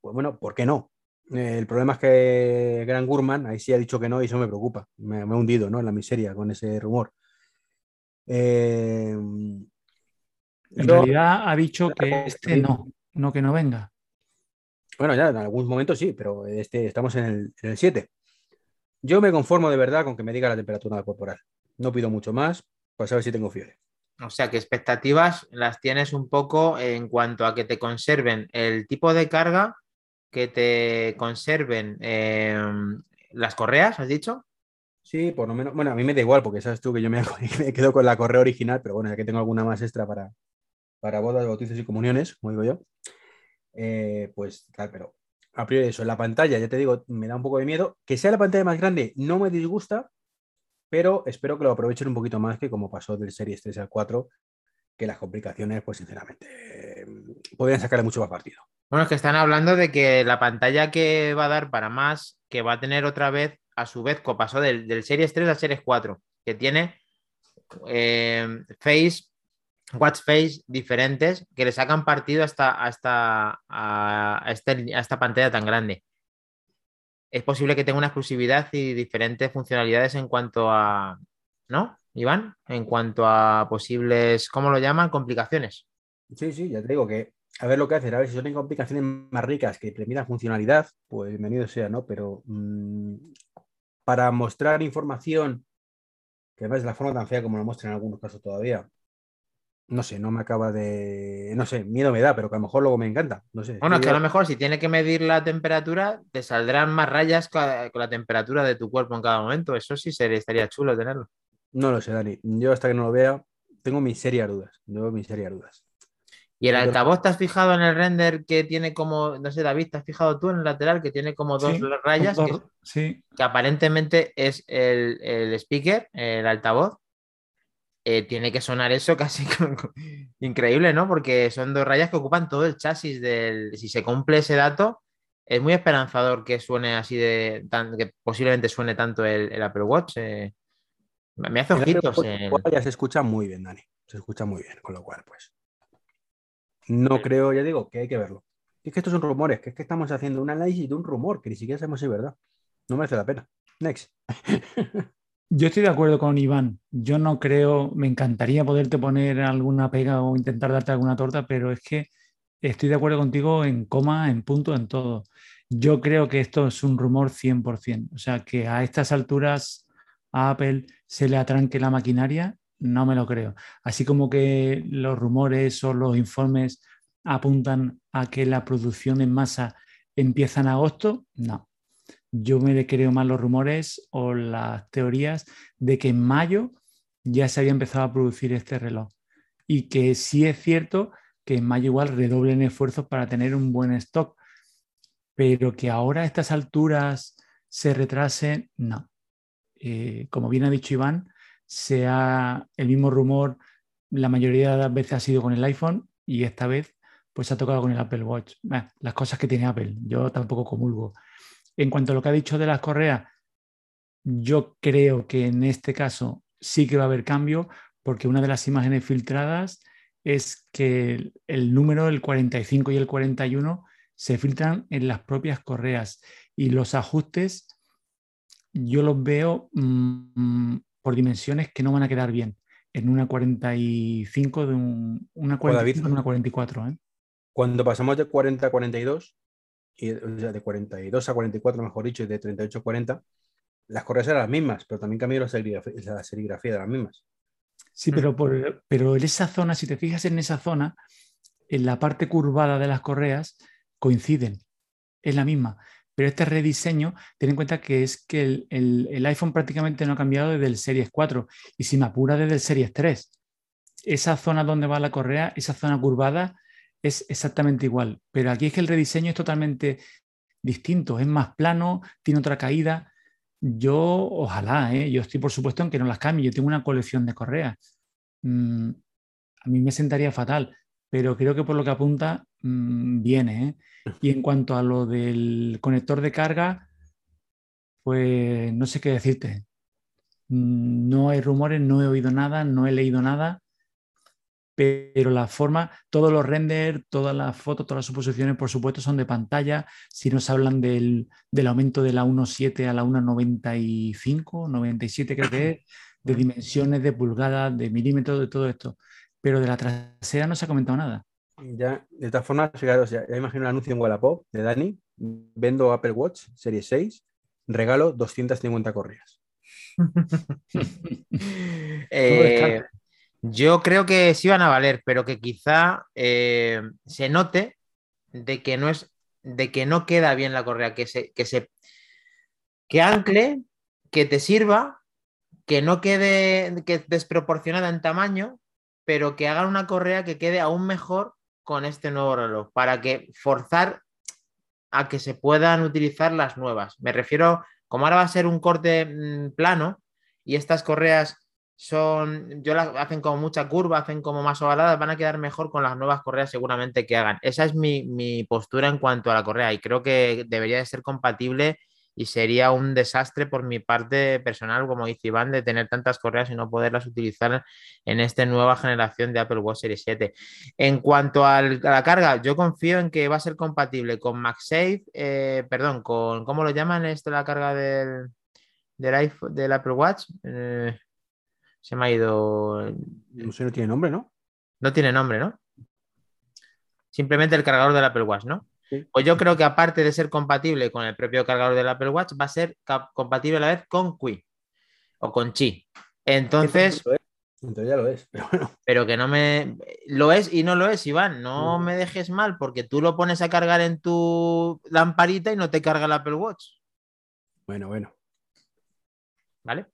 pues bueno, ¿por qué no? el problema es que Gran Gurman ahí sí ha dicho que no y eso me preocupa. Me, ha hundido ¿no? en la miseria con ese rumor. Eh, en realidad ha dicho que este no, no que no venga. Bueno, ya en algún momento sí, pero este, estamos en el, 7. Yo me conformo de verdad con que me diga la temperatura corporal. No pido mucho más para saber si tengo fiebre. O sea, que expectativas las tienes un poco en cuanto a que te conserven el tipo de carga, que te conserven em, las correas, ¿has dicho? Sí, por lo menos. Bueno, a mí me da igual, porque sabes tú que yo me, quedo con la correa original, pero bueno, ya que tengo alguna más extra para, para bodas, bautizos y comuniones, como digo yo, eh, pues tal, pero a priori eso, la pantalla, ya te digo, me da un poco de miedo. Que sea la pantalla más grande no me disgusta, pero espero que lo aprovechen un poquito más que como pasó del Series 3 al 4, que las complicaciones, pues sinceramente, mm, podrían sacarle mucho más partido. Bueno, es que están hablando de que la pantalla que va a dar para más, que va a tener otra vez, a su vez, como pasó del, Series 3 al Series 4, que tiene eh, Face, Watch Face diferentes, que le sacan partido hasta, hasta a, este, a esta pantalla tan grande es posible que tenga una exclusividad y diferentes funcionalidades en cuanto a, ¿no, Iván? En cuanto a posibles, ¿cómo lo llaman? Complicaciones. Sí, sí, ya te digo que a ver lo que hacer, a ver si son complicaciones más ricas que premian funcionalidad, pues bienvenido sea, ¿no? Pero mm, para mostrar información, que además de la forma tan fea como lo muestran en algunos casos todavía, no sé, no me acaba de. No sé, miedo me da, pero que a lo mejor luego me encanta. No sé. Bueno, es que a lo mejor si tiene que medir la temperatura, te saldrán más rayas con la temperatura de tu cuerpo en cada momento. Eso sí sería, estaría chulo tenerlo. No lo sé, Dani. Yo hasta que no lo vea, tengo mis serias dudas. Tengo mis serias dudas. ¿Y el altavoz te has fijado en el render que tiene como, no sé, David, te has fijado tú en el lateral que tiene como dos rayas? que, sí. que aparentemente es el, el speaker, el altavoz, eh, tiene que sonar eso casi increíble, ¿no? Porque son dos rayas que ocupan todo el chasis del. Si se cumple ese dato, es muy esperanzador que suene así de. que posiblemente suene tanto el, Apple Watch. Eh. Me hace ojitos. Ya se escucha muy bien, Dani. Se escucha muy bien, con lo cual, pues. No creo, ya digo, que hay que verlo. Es que estos son rumores, que es que estamos haciendo un análisis de un rumor que ni siquiera sabemos si es verdad. No merece la pena. Next. Yo estoy de acuerdo con Iván. Yo no creo, me encantaría poderte poner alguna pega o intentar darte alguna torta, pero es que estoy de acuerdo contigo en coma, en punto, en todo. Yo creo que esto es un rumor 100%. O sea, que a estas alturas a Apple se le atranque la maquinaria, no me lo creo. Así como que los rumores o los informes apuntan a que la producción en masa empieza en agosto, no yo me creo más los rumores o las teorías de que en mayo ya se había empezado a producir este reloj. Y que sí es cierto que en mayo igual redoblen esfuerzos para tener un buen stock, pero que ahora a estas alturas se retrase, no. Eh, como bien ha dicho Iván, sea el mismo rumor, la mayoría de las veces ha sido con el iPhone y esta vez pues ha tocado con el Apple Watch. las cosas que tiene Apple, yo tampoco comulgo. En cuanto a lo que ha dicho de las correas, yo creo que en este caso sí que va a haber cambio porque una de las imágenes filtradas es que el, número, el 45 y el 41, se filtran en las propias correas y los ajustes yo los veo mm, por dimensiones que no van a quedar bien en una 45 de una, 45 una 44. ¿eh? Cuando pasamos de 40 a 42, y, de 42 a 44, mejor dicho, y de 38 a 40, las correas eran las mismas, pero también cambió la serigrafía, de las mismas. Sí, mm. pero, por, pero en esa zona, si te fijas en esa zona, en la parte curvada de las correas coinciden, es la misma. Pero este rediseño, ten en cuenta que es que el, iPhone prácticamente no ha cambiado desde el Series 4 y si me apura desde el Series 3. Esa zona donde va la correa, esa zona curvada, es exactamente igual. Pero aquí es que el rediseño es totalmente distinto, es más plano, tiene otra caída. Yo, ojalá, ¿eh? yo estoy por supuesto en que no las cambie. Yo tengo una colección de correas. Mm, a mí me sentaría fatal, pero creo que por lo que apunta, mm, viene. ¿eh? Y en cuanto a lo del conector de carga, pues no sé qué decirte. Mm, no hay rumores, no he oído nada, no he leído nada, pero la forma, todos los renders, todas las fotos, todas las suposiciones, por supuesto, son de pantalla. Si nos hablan del, aumento de la 1.7 a la 1.95, 97 creo que es, de dimensiones, de pulgadas, de milímetros, de todo esto. Pero de la trasera no se ha comentado nada. Ya, de todas formas, ya imagino el anuncio en Wallapop de Dani. Vendo Apple Watch Serie 6, regalo 250 correas. Eh, yo creo que sí van a valer, pero que quizá eh, se note de que no es, de que no queda bien la correa, que se, que se, que ancle, que te sirva, que no quede que desproporcionada en tamaño, pero que hagan una correa que quede aún mejor con este nuevo reloj para que forzar a que se puedan utilizar las nuevas. Me refiero, como ahora va a ser un corte mm, plano y estas correas son, yo las hacen como mucha curva, hacen como más ovaladas, van a quedar mejor con las nuevas correas seguramente que hagan. Esa es mi, mi postura en cuanto a la correa y creo que debería de ser compatible y sería un desastre por mi parte personal, como dice Iván, de tener tantas correas y no poderlas utilizar en esta nueva generación de Apple Watch Series 7. En cuanto a la carga, yo confío en que va a ser compatible con MagSafe, eh, perdón, con, ¿cómo lo llaman esto la carga del, del, iPhone, del Apple Watch? Eh, se me ha ido... No sé, no tiene nombre, ¿no? No tiene nombre, ¿no? Simplemente el cargador del Apple Watch, ¿no? Pues yo creo que aparte de ser compatible con el propio cargador del Apple Watch, va a ser compatible a la vez con Qi o con Qi. Entonces... Entonces ya lo es, pero Pero que no me... Lo es y no lo es, Iván. No me dejes mal porque tú lo pones a cargar en tu lamparita y no te carga el Apple Watch. Bueno, bueno. ¿Vale?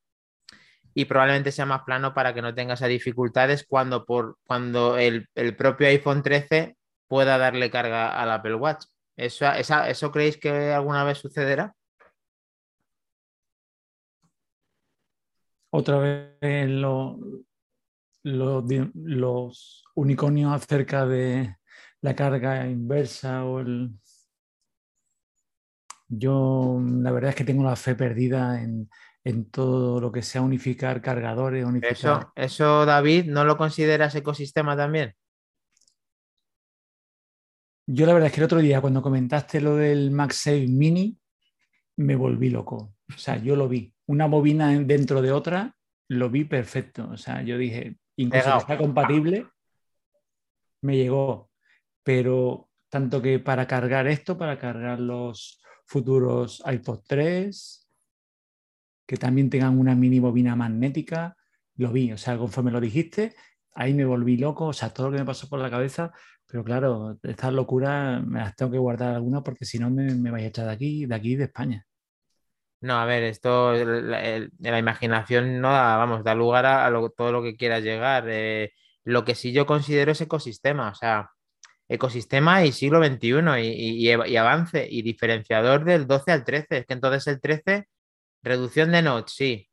Y probablemente sea más plano para que no tengas dificultades cuando, por, cuando el, el propio iPhone 13 pueda darle carga al Apple Watch. ¿Eso, ¿Eso creéis que alguna vez sucederá? Otra vez los unicornios acerca de la carga inversa o el... Yo la verdad es que tengo la fe perdida en, todo lo que sea unificar cargadores. Unificar... Eso, eso, David, ¿no lo consideras ecosistema también? Yo la verdad es que el otro día cuando comentaste lo del MagSafe Mini, me volví loco. O sea, yo lo vi. Una bobina dentro de otra, lo vi perfecto. O sea, yo dije, incluso que está compatible, me llegó. Pero tanto que para cargar esto, para cargar los futuros iPod 3, que también tengan una mini bobina magnética, lo vi. O sea, conforme lo dijiste, ahí me volví loco. O sea, todo lo que me pasó por la cabeza pero claro, estas locuras me las tengo que guardar alguna porque si no me, me vais a echar de aquí, de aquí, de España. No, a ver, esto, la, la imaginación no da, vamos, da lugar a, todo lo que quiera llegar. Eh, lo que sí yo considero es ecosistema, o sea, ecosistema y siglo XXI y, y, avance y diferenciador del 12 al 13. Es que entonces el 13, reducción de nodes, sí.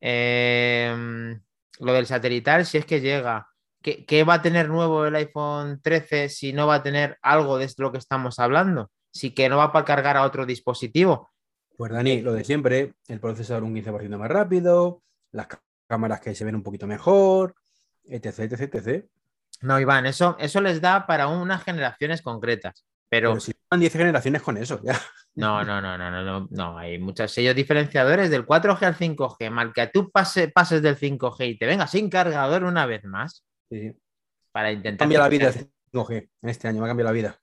Em, lo del satelital, si es que llega. ¿qué, va a tener nuevo el iPhone 13 si no va a tener algo de lo que estamos hablando? Si que no va para cargar a otro dispositivo. Pues Dani, lo de siempre, el procesador un 15% más rápido, las cámaras que se ven un poquito mejor, etc, etc, etc. No, Iván, eso, eso les da para unas generaciones concretas. Pero, Pero si van 10 generaciones con eso, ya. no, no, no, no, no, no, no, hay muchos sellos diferenciadores del 4G al 5G. Mal que tú pase- pases del 5G y te vengas sin cargador una vez más Sí, para intentar. Cambia la vida el 5G en este año, me ha cambiado la vida.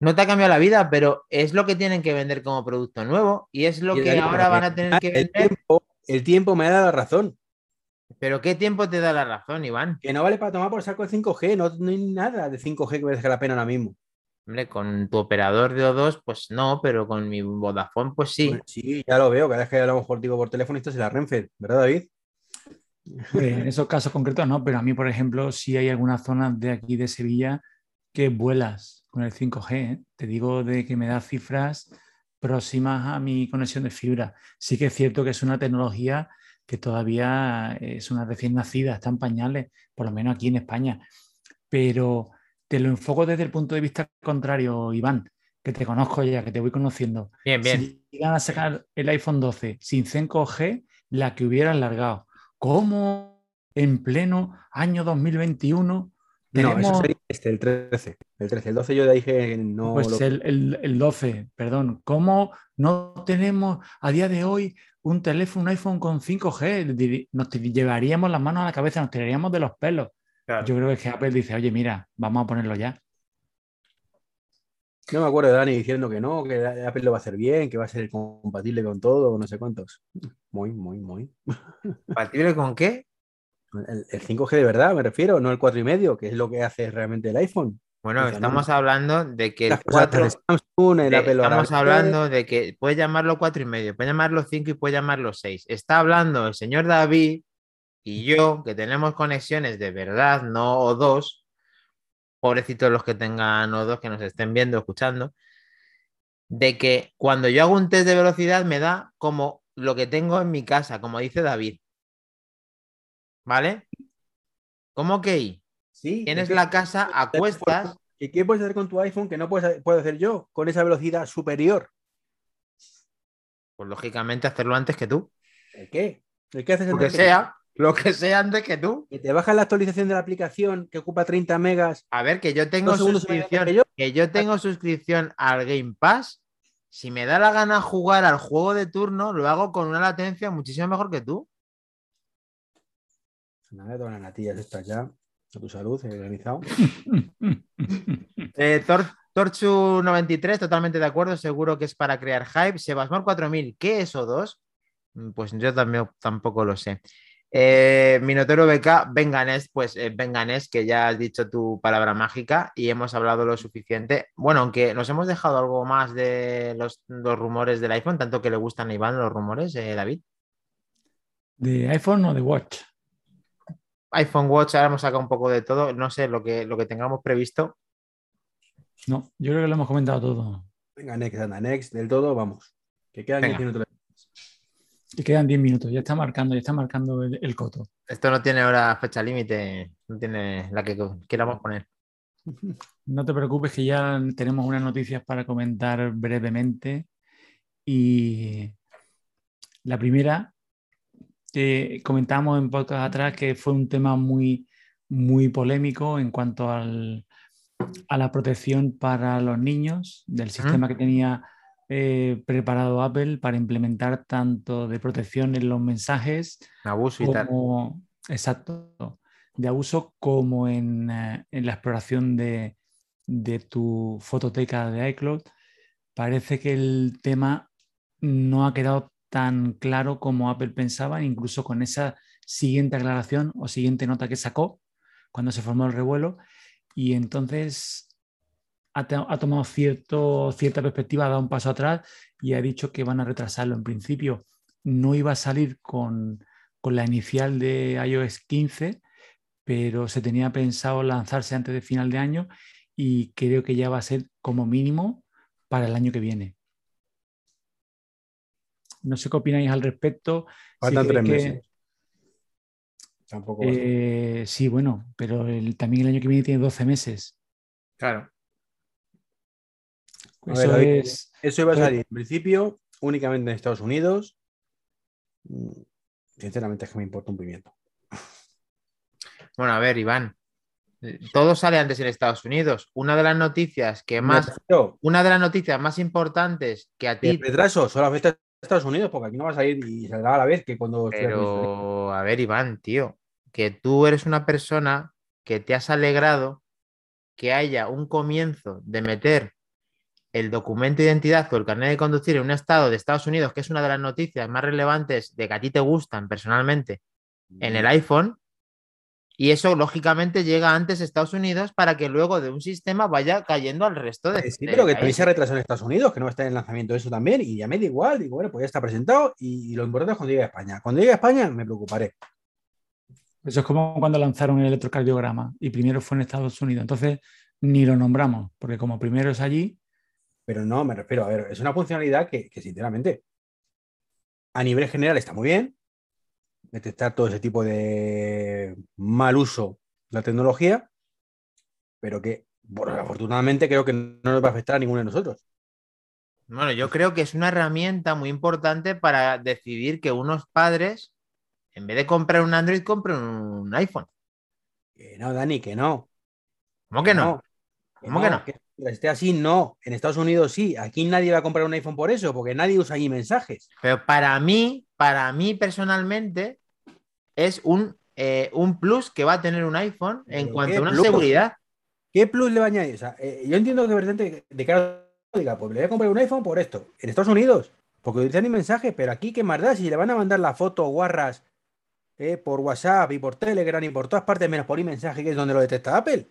No te ha cambiado la vida, pero es lo que tienen que vender como producto nuevo y es lo Y que ahora van a tener que el vender. tiempo, el tiempo me da la razón. Pero ¿qué tiempo te da la razón, Iván? Que no vale para tomar por saco el 5G, no, no hay nada de 5G que merezca la pena ahora mismo. Hombre, con tu operador de O2, pues no, pero con mi Vodafone, pues sí. Pues sí, ya lo veo, cada vez que hablamos contigo por teléfono, esto es la Renfe, ¿verdad, David? En esos casos concretos no, pero a mí, por ejemplo, sí hay algunas zonas de aquí de Sevilla que vuelas con el 5G. ¿eh? Te digo de que me da cifras próximas a mi conexión de fibra. Sí que es cierto que es una tecnología que todavía es una recién nacida, está en pañales, por lo menos aquí en España. Pero te lo enfoco desde el punto de vista contrario, Iván, que te conozco ya, que te voy conociendo. Bien, bien. Si llegan a sacar el iPhone 12 sin 5G, la que hubieran largado. ¿Cómo en pleno año 2021 No, tenemos eso sería este, el 13. El 13, el 12 yo ya dije no pues lo- el, el- el 12? Perdón. ¿Cómo no tenemos a día de hoy un teléfono, un iPhone con 5G? Diri- Nos te- llevaríamos las manos a la cabeza, nos tiraríamos de los pelos. Yo creo que Apple dice, oye, mira, vamos a ponerlo ya. No me acuerdo de Dani diciendo que no, que Apple lo va a hacer bien, que va a ser compatible con todo, no sé cuántos. Muy, muy, muy. ¿Compatible con qué? El, el 5G de verdad, me refiero, no el 4,5, que es lo que hace realmente el iPhone. Bueno, estamos hablando de que el Las cosas 4, de Samsung, el de- Apple estamos hablando de que puede llamarlo cuatro y medio, puede llamarlo 5 y puede llamarlo 6. Está hablando el señor David y yo, que tenemos conexiones de verdad, no o dos. Pobrecitos los que tengan o dos que nos estén viendo, escuchando. De que cuando yo hago un test de velocidad me da como lo que tengo en mi casa, como dice David. ¿Vale? ¿Cómo que? Sí, Tienes ¿y qué la casa a cuestas. ¿Y qué puedes hacer con tu iPhone que no puedes, puedo hacer yo con esa velocidad superior? Pues lógicamente hacerlo antes que tú. ¿El qué? ¿El qué haces Lo que antes que- sea, lo que sea antes que tú. Que te bajas la actualización de la aplicación que ocupa 30 megas. A ver, que yo tengo suscripción, que yo. que yo tengo suscripción al Game Pass. Si me da la gana jugar al juego de turno, lo hago con una latencia muchísimo mejor que tú. Nada, todas las natillas estas ya. A tu salud, he organizado. Eh, Tor- Torchu93, totalmente de acuerdo, seguro que es para crear hype. Sebasmor 4000, ¿qué es O2? Mm, Pues yo también tampoco lo sé. Eh, Minotero BK, Venganés, pues eh, Venganés, que ya has dicho tu palabra mágica y hemos hablado lo suficiente. Bueno, aunque nos hemos dejado algo más de los, los rumores del iPhone, tanto que le gustan a Iván los rumores, eh, David. ¿De iPhone o de Watch? iPhone Watch, ahora hemos sacado un poco de todo, no sé, lo que, lo que tengamos previsto. No, yo creo que lo hemos comentado todo. Venga, next, anda, next, del todo, vamos. Que quedan Venga. 10 minutos. Y quedan 10 minutos, ya está marcando, ya está marcando el, el coto. Esto no tiene ahora fecha límite, no tiene la que queramos poner. No te preocupes que ya tenemos unas noticias para comentar brevemente. Y la primera, que comentamos en podcast atrás que fue un tema muy, muy polémico en cuanto al- a la protección para los niños del sistema que tenía eh, preparado Apple para implementar tanto de protección en los mensajes Abuso y tal. como, exacto, de abuso como en, eh, en la exploración de, de tu fototeca de iCloud. Parece que el tema no ha quedado tan claro como Apple pensaba, incluso con esa siguiente aclaración o siguiente nota que sacó cuando se formó el revuelo. Y entonces ha, to- ha tomado cierto, cierta perspectiva, ha dado un paso atrás y ha dicho que van a retrasarlo. En principio no iba a salir con, con la inicial de iOS 15, pero se tenía pensado lanzarse antes de final de año y creo que ya va a ser como mínimo para el año que viene. No sé qué opináis al respecto. Si Faltan tres creéis que- meses. Tampoco. Eh, sí, bueno, pero el- también el año que viene tiene 12 meses. Claro. Ver, Eso David. es. Eso iba a salir en principio únicamente en Estados Unidos. Mm, sinceramente es que me importa un pimiento. Bueno, a ver, Iván. Todo sale antes en Estados Unidos. Una de las noticias que más. Una de las noticias más importantes que a ti. El retraso a Estados Unidos, porque aquí no va a salir y saldrá a la vez que cuando. Pero, a ver, Iván, tío, que tú eres una persona que te has alegrado que haya un comienzo de meter el documento de identidad o el carnet de conducir en un estado de Estados Unidos, que es una de las noticias más relevantes de que a ti te gustan personalmente, en el iPhone, y eso lógicamente llega antes a Estados Unidos para que luego de un sistema vaya cayendo al resto de. Sí, pero que también se retrasó en Estados Unidos, que no está en el lanzamiento de eso también, y ya me da igual, digo, bueno, pues ya está presentado y, lo importante es cuando llegue a España. Cuando llegue a España me preocuparé. Eso es como cuando lanzaron el electrocardiograma y primero fue en Estados Unidos. Entonces ni lo nombramos, porque como primero es allí. Pero no, me refiero, a ver, es una funcionalidad que, que sinceramente a nivel general está muy bien, detectar todo ese tipo de mal uso de la tecnología, pero que afortunadamente creo que no nos va a afectar a ninguno de nosotros. Bueno, yo creo que es una herramienta muy importante para decidir que unos padres, en vez de comprar un Android, compren un iPhone. Que no, Dani, que no. ¿Cómo que no? ¿Cómo que no? Que esté así, no. En Estados Unidos sí. Aquí nadie va a comprar un iPhone por eso, porque nadie usa ahí mensajes. Pero para mí, para mí personalmente, es un, eh, un plus que va a tener un iPhone en cuanto a una seguridad. ¿Qué plus le va a añadir? O sea, eh, yo entiendo que de, de cara diga, pues le voy a comprar un iPhone por esto. En Estados Unidos, porque utilizan mi mensaje, pero aquí, ¿qué más da? Si le van a mandar la foto guarras eh, por WhatsApp y por Telegram y por todas partes, menos por mensaje que es donde lo detecta Apple.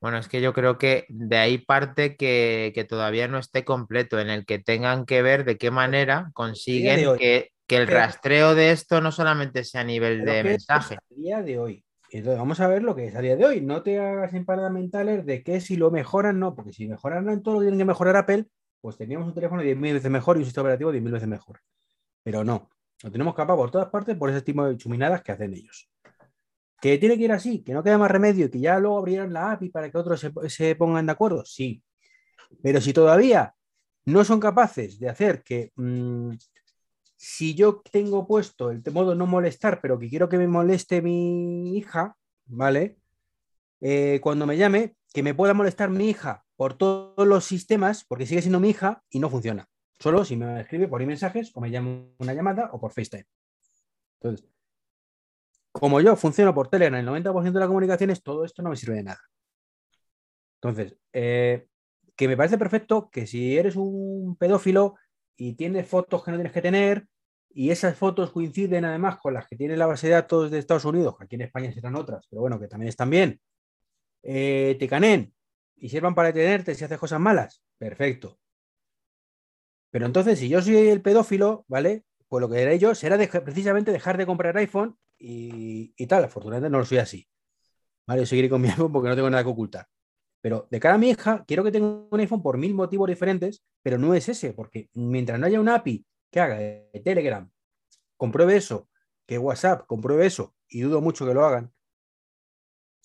Bueno, es que yo creo que de ahí parte que, que, todavía no esté completo, en el que tengan que ver de qué manera consiguen que, que el rastreo de esto no solamente sea a nivel de mensaje. A día de hoy. Entonces, vamos a ver lo que es a día de hoy. No te hagas en paradas mentales de que si lo mejoran, no, porque si mejoran todo lo que tienen que mejorar Apple, pues teníamos un teléfono 10.000 veces mejor y un sistema operativo 10.000 veces mejor. Pero no, lo tenemos capaz por todas partes por ese tipo de chuminadas que hacen ellos. Que tiene que ir así, que no queda más remedio y que ya luego abrieron la API para que otros se, pongan de acuerdo, sí. Pero si todavía no son capaces de hacer que mm, si yo tengo puesto el modo no molestar, pero que quiero que me moleste mi hija, ¿vale? Eh, cuando me llame, que me pueda molestar mi hija por todos los sistemas, porque sigue siendo mi hija y no funciona. Solo si me escribe por mensajes o me llama una llamada o por FaceTime. Entonces, como yo funciono por Telegram el 90% de las comunicaciones, todo esto no me sirve de nada. Entonces, eh, que me parece perfecto que si eres un pedófilo y tienes fotos que no tienes que tener y esas fotos coinciden además con las que tiene la base de datos de Estados Unidos, que aquí en España serán otras, pero bueno, que también están bien, eh, te canen y sirvan para detenerte si haces cosas malas, perfecto. Pero entonces, si yo soy el pedófilo, ¿vale? Pues lo que haré yo será precisamente dejar de comprar iPhone y, y, tal. Afortunadamente no lo soy así. ¿Vale? Yo seguiré con mi iPhone porque no tengo nada que ocultar. Pero de cara a mi hija, quiero que tenga un iPhone por mil motivos diferentes, pero no es ese, porque mientras no haya una API que haga de Telegram, compruebe eso, que WhatsApp compruebe eso, y dudo mucho que lo hagan,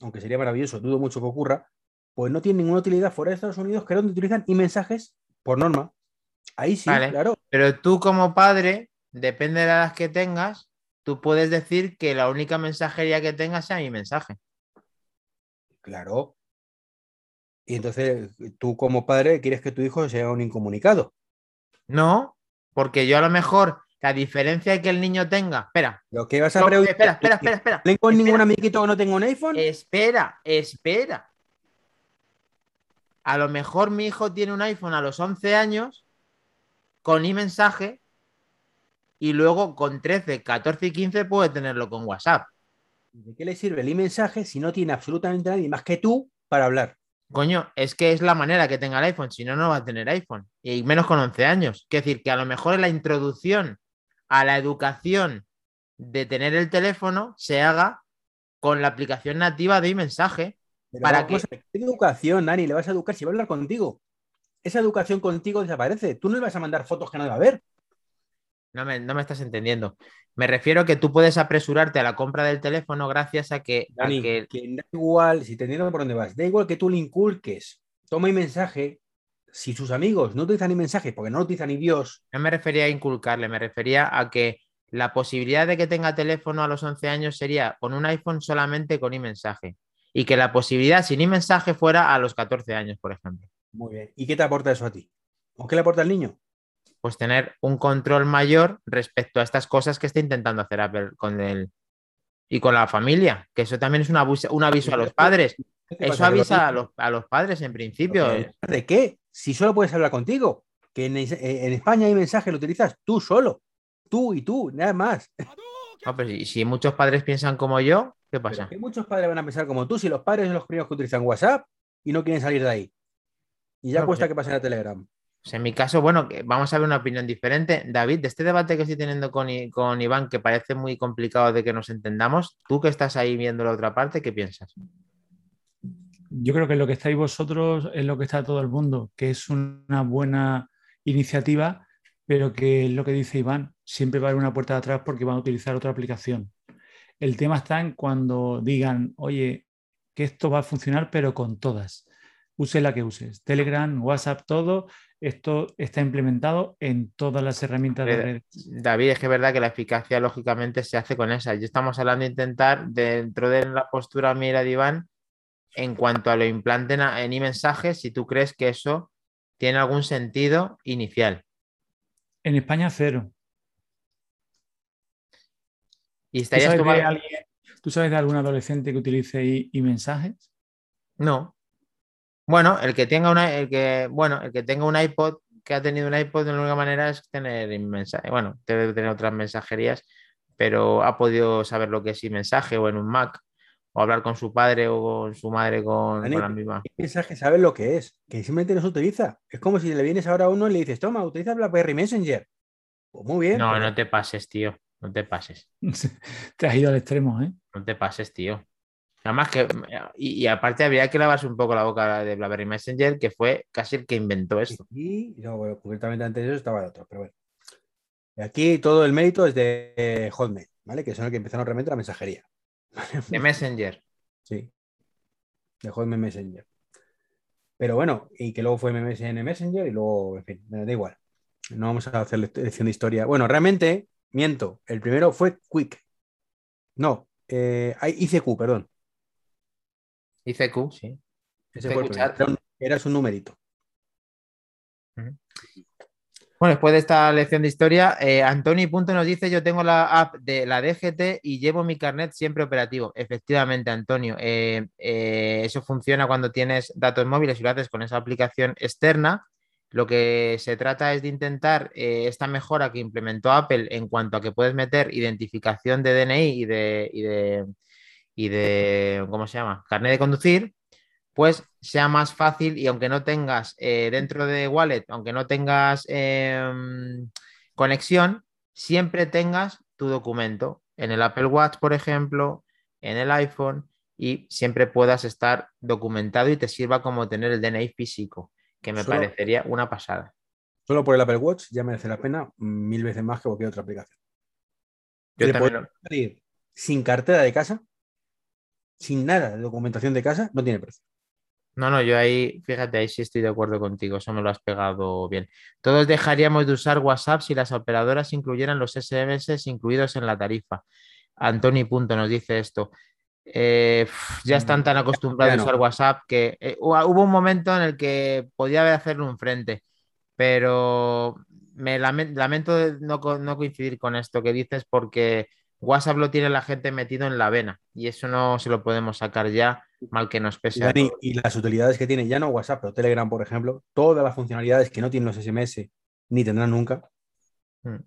aunque sería maravilloso, dudo mucho que ocurra, pues no tiene ninguna utilidad fuera de Estados Unidos, que es donde utilizan y mensajes por norma. Ahí sí, claro. Pero tú como padre, depende de la edad que tengas, tú puedes decir que la única mensajería que tengas sea mi mensaje. Claro, y entonces tú como padre quieres que tu hijo sea un incomunicado. No, porque yo a lo mejor la diferencia que el niño tenga. Espera. Lo que vas a preguntar. Espera, espera, espera, espera. ¿Tengo ningún amiguito que no tenga un iPhone? Espera, espera. A lo mejor mi hijo tiene un iPhone a los 11 años con e-mensaje y luego con 13, 14 y 15 puede tenerlo con WhatsApp. ¿De qué le sirve el e-mensaje si no tiene absolutamente nadie más que tú para hablar? Coño, es que es la manera que tenga el iPhone, si no, no va a tener iPhone. Y menos con 11 años. Es decir, que a lo mejor la introducción a la educación de tener el teléfono se haga con la aplicación nativa de mensaje. para que... ¿Qué educación, Dani? Le vas a educar si va a hablar contigo. Esa educación contigo desaparece. Tú no le vas a mandar fotos que no va a ver. No me, no me, estás entendiendo. Me refiero a que tú puedes apresurarte a la compra del teléfono gracias a que. Dani, que... da igual, si te entiendo por dónde vas, da igual que tú le inculques, toma mi mensaje, si sus amigos no utilizan ni mensajes porque no lo utilizan ni Dios. No me refería a inculcarle, me refería a que la posibilidad de que tenga teléfono a los 11 años sería con un iPhone solamente con mensaje Y que la posibilidad sin mensaje fuera a los 14 años, por ejemplo. Muy bien. ¿Y qué te aporta eso a ti? ¿O qué le aporta al niño? Pues tener un control mayor respecto a estas cosas que está intentando hacer Apple con él y con la familia, que eso también es un aviso, un aviso a los padres. Eso avisa a los, a los, padres en principio. ¿De qué? Si solo puedes hablar contigo, que en, en España hay mensaje, lo utilizas tú solo. Tú y tú, nada más. No, pero si, si muchos padres piensan como yo, ¿qué pasa? Que muchos padres van a pensar como tú, si los padres son los primeros que utilizan WhatsApp y no quieren salir de ahí. Y ya cuesta que pasen a Telegram. En mi caso, bueno, vamos a ver una opinión diferente. David, de este debate que estoy teniendo con, con Iván, que parece muy complicado de que nos entendamos, tú que estás ahí viendo la otra parte, ¿qué piensas? Yo creo que lo que estáis vosotros es lo que está todo el mundo, que es una buena iniciativa, pero que es lo que dice Iván, siempre va a haber una puerta de atrás porque van a utilizar otra aplicación. El tema está en cuando digan, oye, que esto va a funcionar, pero con todas. Use la que uses. Telegram, WhatsApp, todo. Esto está implementado en todas las herramientas de redes. David, es que es verdad que la eficacia lógicamente se hace con esa. Ya estamos hablando de intentar, dentro de la postura mira de Iván, en cuanto a lo implanten en e-mensajes, si tú crees que eso tiene algún sentido inicial. En España, cero. ¿Y ¿Tú, sabes de alguien, ¿Tú sabes de algún adolescente que utilice y, mensajes? No. Bueno, el que tenga una, el que, bueno, el que tenga un iPod, que ha tenido un iPod, de la única manera es tener mensaje. Bueno, debe tener otras mensajerías, pero ha podido saber lo que es mensaje o en un Mac, o hablar con su padre o con su madre con, la misma. mensaje sabe lo que es, que simplemente no se utiliza. Es como si le vienes ahora a uno y le dices, toma, utiliza BlackBerry Messenger. Pues muy bien. No, no te pases, tío. No te pases. te has ido al extremo, ¿eh? No te pases, tío. Nada que. Y, aparte habría que lavarse un poco la boca de BlackBerry Messenger, que fue casi el que inventó esto. Y no, bueno, concretamente antes de eso estaba el otro, pero bueno. Aquí todo el mérito es de Hotmail, ¿vale? Que son los que empezaron realmente la mensajería. De Messenger. Sí. De Hotmail Messenger. Pero bueno, y que luego fue MSN Messenger y luego, en fin, da igual. No vamos a hacer lección de historia. Bueno, realmente Miento, el primero fue Quick. No, eh, ICQ, perdón. ICQ, sí. Ese fue el. Era, su numerito. Bueno, después de esta lección de historia, eh, Antoni Punto nos dice: Yo tengo la app de la DGT y llevo mi carnet siempre operativo. Efectivamente, Antonio, eh, eh, eso funciona cuando tienes datos móviles y lo haces con esa aplicación externa. Lo que se trata es de intentar eh, esta mejora que implementó Apple en cuanto a que puedes meter identificación de DNI y de, y de, ¿cómo se llama? Carnet de conducir, pues sea más fácil y aunque no tengas eh, dentro de Wallet, aunque no tengas em, conexión, siempre tengas tu documento en el Apple Watch, por ejemplo, en el iPhone y siempre puedas estar documentado y te sirva como tener el DNI físico que me parecería una pasada. Solo por el Apple Watch ya merece la pena mil veces más que cualquier otra aplicación. Yo también lo... sin cartera de casa, sin nada de documentación de casa, no tiene precio. No, no, yo ahí, fíjate, ahí sí estoy de acuerdo contigo, eso me lo has pegado bien. Todos dejaríamos de usar WhatsApp si las operadoras incluyeran los SMS incluidos en la tarifa. Antoni Punto nos dice esto. Eh, ya están tan acostumbrados a usar WhatsApp que eh, hubo un momento en el que podía hacerle un frente, pero me lamento no, no coincidir con esto que dices porque WhatsApp lo tiene la gente metido en la vena y eso no se lo podemos sacar ya, mal que nos pese. Y, las utilidades que tiene, ya no WhatsApp, pero Telegram, por ejemplo, todas las funcionalidades que no tienen los SMS ni tendrán nunca, hmm.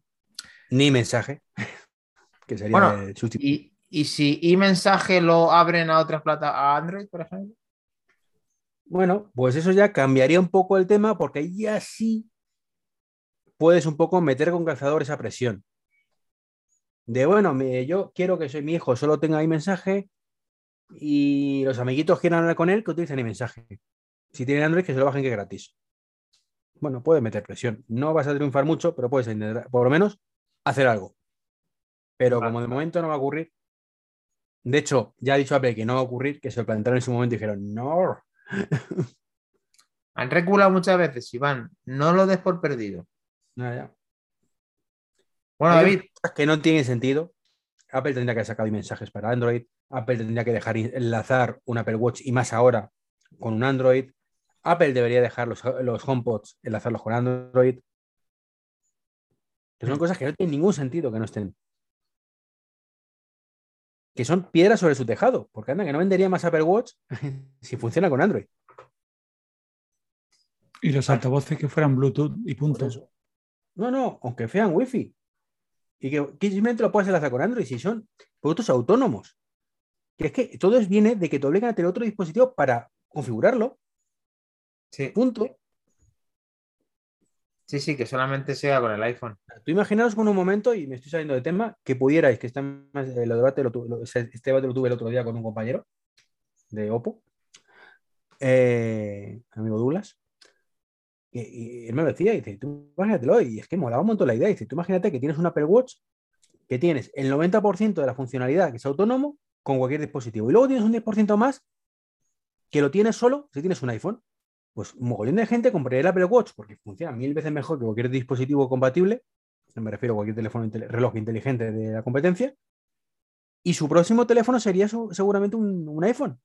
ni mensaje, que sería bueno, y, ¿Y si e-mensaje lo abren a otras plataformas, a Android, por ejemplo? Bueno, pues eso ya cambiaría un poco el tema porque ya sí puedes un poco meter con calzador esa presión. De bueno, yo quiero que soy mi hijo solo tenga e-mensaje y los amiguitos quieran hablar con él que utilicen e-mensaje. Si tienen Android, que se lo bajen que es gratis. Bueno, puedes meter presión. No vas a triunfar mucho, pero puedes intentar, por lo menos, hacer algo. Pero como de momento no va a ocurrir, de hecho, ya ha dicho Apple que no va a ocurrir, que se lo plantearon en su momento y dijeron, no. Han reculado muchas veces, Iván. No lo des por perdido. ya. Bueno, David. Que no tiene sentido. Apple tendría que sacar mensajes para Android. Apple tendría que dejar enlazar un Apple Watch y más ahora con un Android. Apple debería dejar los, los HomePods enlazarlos con Android. Que son mm. cosas que no tienen ningún sentido que no estén. Que son piedras sobre su tejado. Porque anda, que no vendería más Apple Watch si funciona con Android. Y los altavoces que fueran Bluetooth y puntos. No, no, aunque sean Wi-Fi. Y que, simplemente lo puedes enlazar con Android si son productos autónomos. Que es que todo viene de que te obligan a tener otro dispositivo para configurarlo. Sí. Punto. Sí, sí, que solamente sea con el iPhone. Tú imaginaos con un momento, y me estoy saliendo de tema, que pudierais, que este, debate lo, este debate lo tuve el otro día con un compañero de Oppo, eh, amigo Douglas, y, él me decía, dice, tú imagínatelo, y es que molaba un montón la idea, y dice, tú imagínate que tienes un Apple Watch, que tienes el 90% de la funcionalidad que es autónomo con cualquier dispositivo, y luego tienes un 10% más que lo tienes solo si tienes un iPhone pues un mogollón de gente compraría el Apple Watch porque funciona mil veces mejor que cualquier dispositivo compatible, me refiero a cualquier teléfono, reloj inteligente de la competencia, y su próximo teléfono sería seguramente un, iPhone.